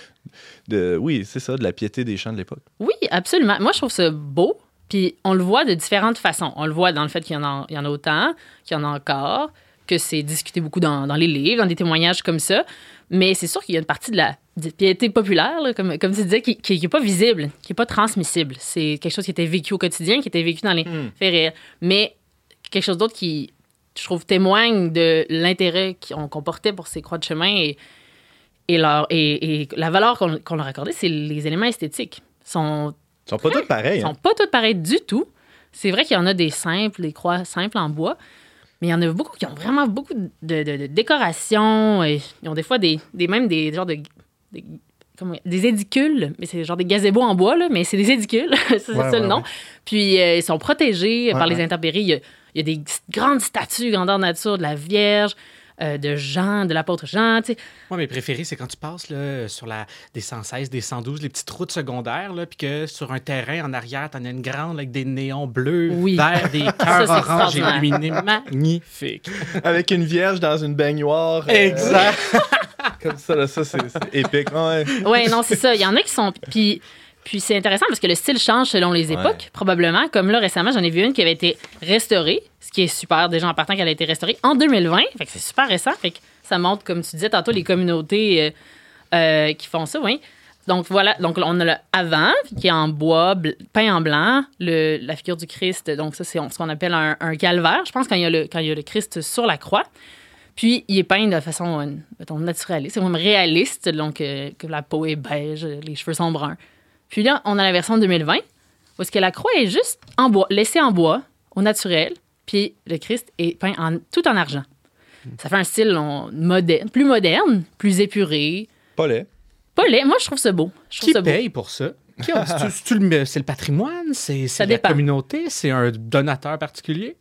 de oui, c'est ça, de la piété des chants de l'époque. Oui, absolument. Moi, je trouve ça beau. Puis on le voit de différentes façons. On le voit dans le fait qu'il y en a, il y en a autant, qu'il y en a encore, que c'est discuté beaucoup dans, dans les livres, dans des témoignages comme ça. Mais c'est sûr qu'il y a une partie de la de piété populaire, là, comme, comme tu disais, qui n'est pas visible, qui n'est pas transmissible. C'est quelque chose qui était vécu au quotidien, qui était vécu dans les faits réels. Mais quelque chose d'autre qui, je trouve, témoigne de l'intérêt qu'on qu'on portait pour ces croix de chemin et, et, leur, et, et la valeur qu'on qu'on leur accordait, c'est les éléments esthétiques. Sont Ils sont pas tous pareils. ils hein. sont pas toutes pareilles du tout. C'est vrai qu'il y en a des simples, des croix simples en bois, mais il y en a beaucoup qui ont vraiment beaucoup de, de- de décoration. Et ils ont des fois des, des même des genres de des, comment- des édicules, mais c'est genre des gazebos en bois, là, mais c'est des édicules, [LAUGHS] c'est Ouais, ça le nom. ouais. Puis euh, ils sont protégés par les intempéries. Il y, a, il y a des grandes statues grandeur nature de la Vierge, euh, de Jean, de l'apôtre Jean. Moi, mes préférés, c'est quand tu passes là, sur la, des 116, des 112, les petites routes secondaires, là, puis que sur un terrain en arrière, t'en as une grande là, avec des néons bleus, Oui. verts, des [LAUGHS] cœurs orange illuminés. Magnifique. [LAUGHS] Avec une vierge dans une baignoire. euh, Exact. [LAUGHS] comme ça, là, ça, c'est épique. Ouais. Oui, non, c'est ça. Il y en a qui sont. Puis, puis c'est intéressant parce que le style change selon les Ouais. époques, probablement. Comme là, récemment, j'en ai vu une qui avait été restaurée, ce qui est super déjà en partant qu'elle a été restaurée en 2020. Fait que c'est super récent. Fait que ça montre, comme tu disais tantôt, les communautés euh, euh, qui font ça. Donc voilà, donc on a le avant, qui est en bois, peint en blanc, la figure du Christ, donc ça c'est ce qu'on appelle un, calvaire, je pense, quand il, y a le, Christ sur la croix. Puis il est peint de façon, euh, naturaliste, c'est même réaliste, donc que la peau est beige, les cheveux sont bruns. Puis là, on a la version 2020, où est-ce que la croix est juste en bois, laissée en bois, au naturel, puis le Christ est peint en, tout en argent. Ça fait un style on- moderne, plus moderne, plus épuré. Pas laid. Pas laid. Moi, je trouve ça beau. Je trouve Qui ça beau. paye pour ça? C'est le patrimoine? C'est c'est la dépend. communauté? C'est un donateur particulier?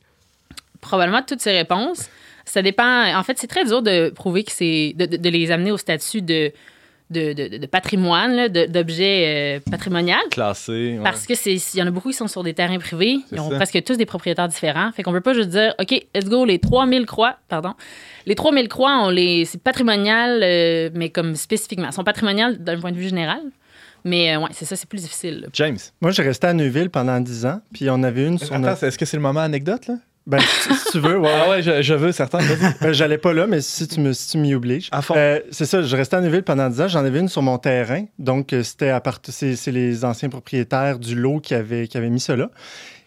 probablement toutes ces réponses. Ça dépend. En fait, c'est très dur de prouver que c'est. de, de- de les amener au statut de, de, de- de patrimoine, d'objets euh, patrimoniaux. Classé. ouais. Parce que c'est, il y en a beaucoup qui sont sur des terrains privés. Ils ont ça. presque tous des propriétaires différents. Fait qu'on peut pas juste dire, OK, let's go, les 3000 croix, pardon. Les 3000 croix, on les, c'est patrimonial, euh, mais comme spécifiquement. Ils sont patrimoniales d'un point de vue général. Mais euh, ouais, c'est ça, c'est plus difficile. là. James. Moi, j'ai resté à Neuville pendant 10 ans, puis on avait une sur Attends, notre... est-ce que c'est le moment anecdote, là? Ben, si, tu veux, ouais. Ah ouais, je, je veux, certain. vas-y. Ben, J'allais pas là, mais si tu me- si tu m'y obliges. À fond. Euh, c'est ça, je restais à Neuville pendant 10 ans. J'en avais une sur mon terrain. Donc, euh, c'était à part... c'est, c'est les anciens propriétaires du lot qui avaient, qui avaient mis là.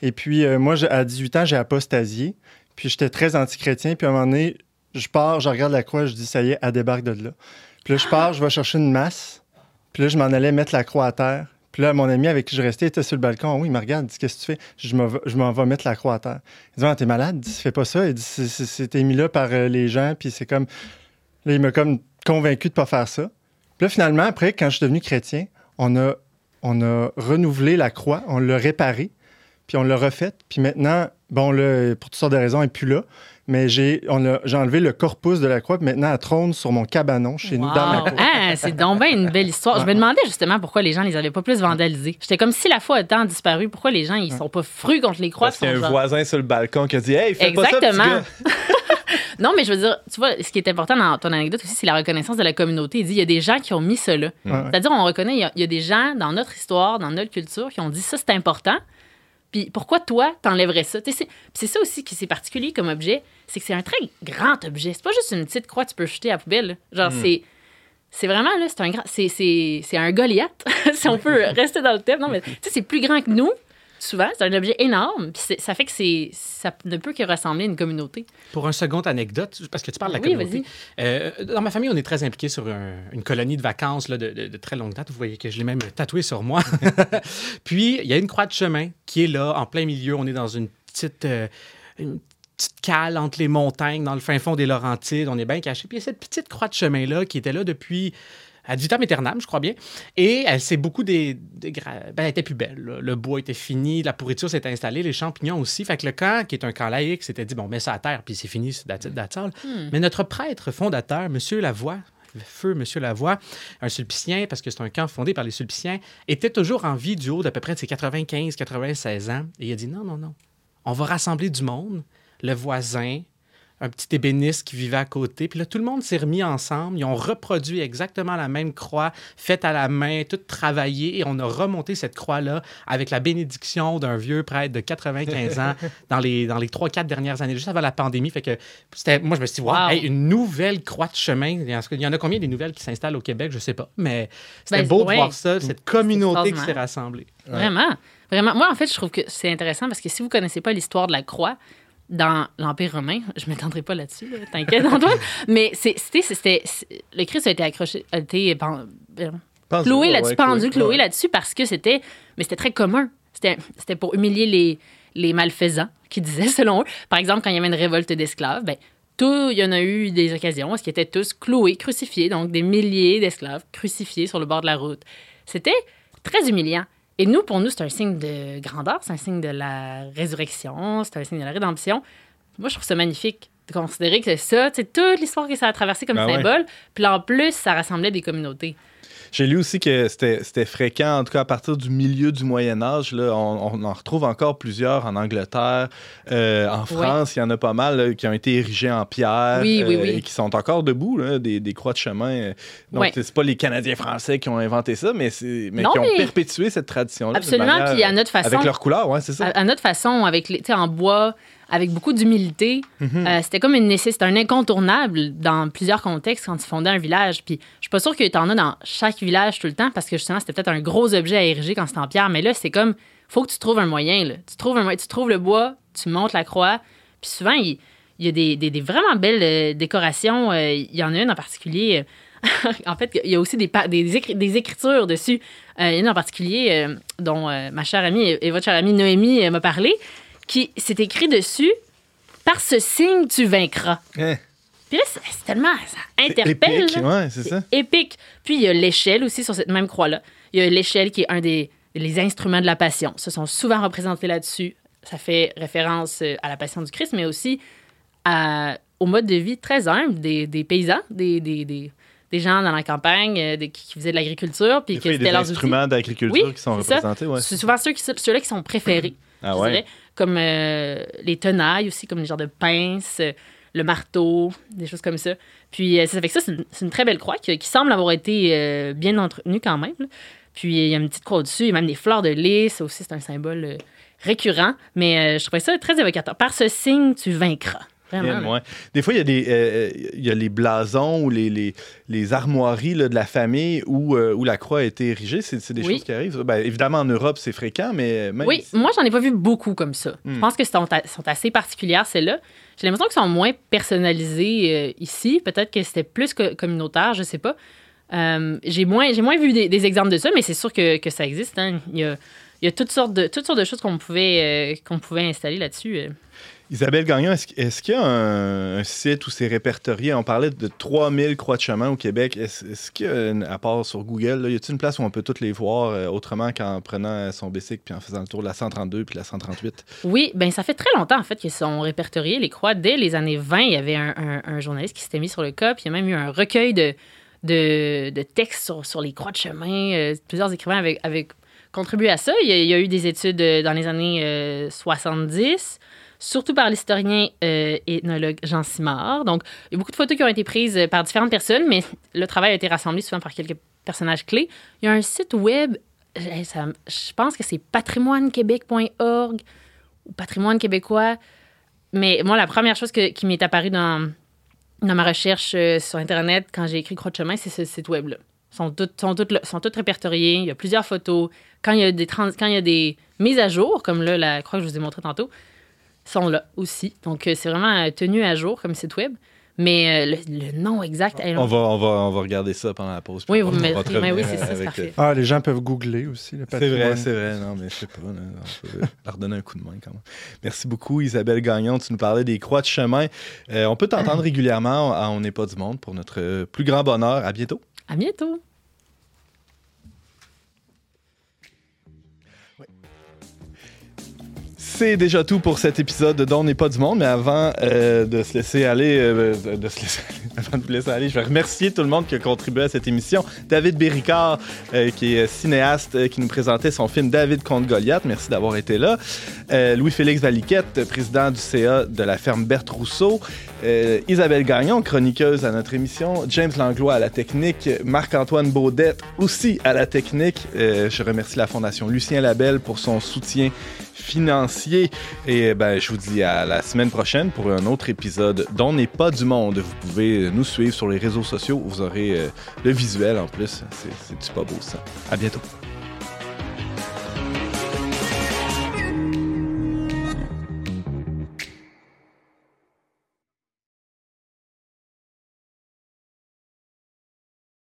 Et puis, euh, moi, à 18 ans, j'ai apostasié. Puis, j'étais très antichrétien. Puis, à un moment donné, je pars, je regarde la croix, je dis, ça y est, elle débarque de là. Puis là, je pars, je vais chercher une masse. Puis là, je m'en allais mettre la croix à terre. Puis là, mon ami avec qui je restais était sur le balcon. Oui, il me regarde, dit Qu'est-ce que tu fais? Je m'en vais- mettre la croix à terre. Il dit Ah, T'es malade? Dit Fais pas ça. Il dit C'était mis là par euh, les gens. Puis c'est comme. Là, il m'a comme convaincu de pas faire ça. Puis là, finalement, après, quand je suis devenu chrétien, on a, on a renouvelé la croix, on l'a réparée, puis on l'a refaite. Puis maintenant, bon, là, pour toutes sortes de raisons, elle n'est plus là. Mais j'ai on a- j'ai enlevé le corpus de la croix, puis maintenant, elle trône sur mon cabanon chez nous, dans ma cour. Ah, c'est donc bien une belle histoire. Je me demandais justement pourquoi les gens les avaient pas plus vandalisés. J'étais comme si la foi a tant disparu, pourquoi les gens ils sont pas frus contre les croix. Parce qu'il y a sont un genre- voisin sur le balcon qui a dit Hey, fais pas ça, petit Exactement. gars. [LAUGHS] non, mais je veux dire, tu vois, ce qui est important dans ton anecdote aussi, c'est la reconnaissance de la communauté. Il dit, il y a des gens qui ont mis cela. Ouais, ouais. C'est-à-dire, on reconnaît, il y, a, il y a des gens dans notre histoire, dans notre culture, qui ont dit ça, c'est important. Puis pourquoi toi, t'enlèverais ça? C'est ça aussi qui c'est particulier comme objet, c'est que c'est un très grand objet. C'est pas juste une petite croix que tu peux jeter à la poubelle. là. Genre, Hmm. c'est. C'est vraiment, là, c'est un grand. C'est, c'est, c'est un Goliath, [LAUGHS] si on peut rester dans le thème. Non, mais tu sais, c'est plus grand que nous, souvent. C'est un objet énorme. Puis ça fait que c'est, ça ne peut que ressembler à une communauté. Pour un second anecdote, parce que tu parles de la Oui, communauté. euh, dans ma famille, on est très impliqués sur un- une colonie de vacances là, de, de- de très longue date. Vous voyez que je l'ai même tatoué sur moi. [LAUGHS] Puis, il y a une croix de chemin qui est là, en plein milieu. On est dans une petite, euh, une petite cale entre les montagnes, dans le fin fond des Laurentides. On est bien caché. Puis, il y a cette petite croix de chemin-là qui était là depuis ad vitam aeternam, je crois bien. Et elle s'est beaucoup des, ben, elle était plus belle. là. Le bois était fini, la pourriture s'était installée, les champignons aussi. Fait que le camp, qui est un camp laïque, s'était dit bon, mets ça à terre, puis c'est fini, c'est that's it, that's all. Hmm. Mais notre prêtre fondateur, Monsieur Lavoie, feu Monsieur Lavoie, un sulpicien, parce que c'est un camp fondé par les sulpiciens, était toujours en vie du haut d'à peu près de ses 95-96 ans. Et il a dit non, non, non. On va rassembler du monde, le voisin, un petit ébéniste qui vivait à côté. Puis là, tout le monde s'est remis ensemble. Ils ont reproduit exactement la même croix, faite à la main, toute travaillée. Et on a remonté cette croix-là avec la bénédiction d'un vieux prêtre de 95 ans [LAUGHS] dans les, dans les 3-4 dernières années, juste avant la pandémie. Fait que c'était, moi, je me suis dit, wow, Wow. hey, une nouvelle croix de chemin. Il y en a- combien des nouvelles qui s'installent au Québec? Je sais pas. Mais c'était Ben, beau ouais. de voir ça, cette communauté qui s'est rassemblée. Vraiment. Vraiment. Moi, en fait, je trouve que c'est intéressant parce que si vous connaissez pas l'histoire de la croix dans l'Empire romain, je ne m'étendrai pas là-dessus, là, t'inquiète, Antoine, mais c'était, le Christ a été accroché, a été cloué ouais, là-dessus, ouais, pendu, cloué, ouais. là-dessus parce que c'était, mais c'était très commun. C'était, c'était pour humilier les, les malfaisants, qui disaient, selon eux. Par exemple, quand il y avait une révolte d'esclaves, ben, tout, il y en a eu des occasions où ils étaient tous cloués, crucifiés, donc des milliers d'esclaves crucifiés sur le bord de la route. C'était très humiliant. Et nous, pour nous, c'est un signe de grandeur, c'est un signe de la résurrection, c'est un signe de la rédemption. Moi, je trouve ça magnifique de considérer que c'est ça, c'est toute l'histoire que ça a traversé comme Ben symbole. Puis en plus, ça rassemblait des communautés. J'ai lu aussi que c'était fréquent, en tout cas à partir du milieu du Moyen Âge. Là, on, on en retrouve encore plusieurs en Angleterre, euh, en France, il y en a pas mal là, qui ont été érigés en pierre Oui, oui, euh, oui. et qui sont encore debout, là, des, des croix de chemin. euh. Donc, Ouais. c'est pas les Canadiens français qui ont inventé ça, mais, c'est- mais Non, qui ont mais- perpétué cette tradition-là. Absolument, manière- puis à notre façon. Avec leur couleur, ouais, c'est ça. À, à notre façon, avec les, tu sais, en bois, avec beaucoup d'humilité. Mhm. Euh, c'était comme une nécessité, un incontournable dans plusieurs contextes quand tu fondais un village. Puis je suis pas sûre que tu en as dans chaque village tout le temps parce que justement, c'était peut-être un gros objet à ériger quand c'était en pierre. Mais là, c'est comme, faut que tu trouves un moyen. Là. Tu, trouves un, tu trouves le bois, tu montes la croix. Puis souvent, il, il y a des, des- des vraiment belles euh, décorations. Euh, il y en a une en particulier. [LAUGHS] en fait, il y a aussi des, pa- des, écri- des écritures dessus. Il y en a une en particulier dont ma chère amie et, et votre chère amie Noémie m'a parlé, qui s'est écrit dessus Par ce signe, tu vaincras. Hein? Puis là, c'est tellement. Ça interpelle. épique, ouais, c'est ça. Épique. Puis il y a l'échelle aussi sur cette même croix-là. Il y a l'échelle qui est un des les instruments de la passion. Ce sont souvent représentés là-dessus. Ça fait référence euh, à la passion du Christ, mais aussi à- au mode de vie très humble des, des paysans, des, des, des, des gens dans la campagne euh, des- qui, qui faisaient de l'agriculture, puis que c'était des leurs instruments d'agriculture Oui, qui sont représentés. Ouais. C'est souvent ceux qui, ceux-là qui sont préférés. Ah ouais? Comme euh, les tenailles aussi, comme les genres de pinces, euh, le marteau, des choses comme ça. Puis euh, ça fait que ça, c'est une, très belle croix qui, semble avoir été bien entretenue quand même. Puis il y a une petite croix y a même des fleurs de lys, aussi c'est un symbole récurrent. Mais je trouvais ça très évocateur. Par ce signe, tu vaincras. Vraiment. Ouais. Des fois, il y a, des, euh, il y a les blasons ou les, les, les armoiries là, de la famille où, euh, où la croix a été érigée. C'est c'est des Oui. choses qui arrivent. Ben, évidemment, en Europe, c'est fréquent, mais même Oui, ici- moi, j'en ai pas vu beaucoup comme ça. Je Hmm. pense que sont, a- sont assez particulières, celles-là. J'ai l'impression qu'elles sont moins personnalisées euh, ici. Peut-être que c'était plus que communautaire, je sais pas. Euh, j'ai moins, j'ai moins vu des, des exemples de ça, mais c'est sûr que, que ça existe. hein. Il, y a, il y a toutes sortes de, toutes sortes de choses qu'on pouvait, euh, qu'on pouvait installer là-dessus. Euh. Isabelle Gagnon, est-ce qu'il y a un, site où c'est répertorié? On parlait de 3000 croix de chemin au Québec. Est-ce est-ce qu'il y a, à part sur Google, là, y a-t-il une place où on peut toutes les voir euh, autrement qu'en prenant son bicycle puis en faisant le tour de la 132 puis la 138? Oui, ben ça fait très longtemps en fait qu'ils sont répertoriés les croix. Dès les années 20, il y avait un, journaliste qui s'était mis sur le cas, puis il y a même eu un recueil de, textes sur, les croix de chemin. Euh, plusieurs écrivains avaient, contribué à ça. Il y a, eu des études euh, dans les années euh, 70, surtout par l'historien euh, ethnologue Jean Simard. Donc, il y a beaucoup de photos qui ont été prises euh, par différentes personnes, mais le travail a été rassemblé souvent par quelques personnages clés. Il y a un site web, euh, je pense que c'est patrimoinequebec.org ou patrimoine québécois. Mais moi, la première chose qui m'est apparue dans, ma recherche euh, sur Internet quand j'ai écrit Croix de chemin, c'est ce site web-là. Sont toutes, sont, toutes, sont répertoriées. Il y a plusieurs photos. Quand il y a des, quand il y a des mises à jour, comme là, la croix que je vous ai montrée tantôt, sont là aussi. Donc, euh, c'est vraiment euh, tenu à jour comme site web. Mais euh, le, le nom exact... elle- On va, on, va, on va regarder ça pendant la pause. Oui, on vous me on mais oui, c'est ça, c'est avec, parfait. euh, Ah, les gens peuvent googler aussi. le C'est vrai, c'est vrai. Non, mais je sais pas. là, on peut [LAUGHS] leur donner un coup de main quand même. Merci beaucoup, Isabelle Gagnon. Tu nous parlais des croix de chemin. Euh, on peut t'entendre régulièrement à On n'est pas du monde pour notre plus grand bonheur. À bientôt. À bientôt! C'est déjà tout pour cet épisode de Don n'est pas du monde, mais avant euh, de se laisser aller, euh, de se laisser [LAUGHS] aller, vous laisser aller, je vais remercier tout le monde qui a contribué à cette émission. David Béricard, euh, qui est cinéaste, qui nous présentait son film David contre Goliath. Merci d'avoir été là. Louis-Félix Valiquette, président du CA de la ferme Berthe Rousseau. Isabelle Gagnon, chroniqueuse à notre émission. James Langlois à la technique. Marc-Antoine Baudette aussi à la technique. Je remercie la Fondation Lucien Labelle pour son soutien financier. Et ben, je vous dis à la semaine prochaine pour un autre épisode dont n'est pas du monde. Vous pouvez nous suivre sur les réseaux sociaux. Vous aurez euh, le visuel en plus. C'est pas beau ça. À bientôt.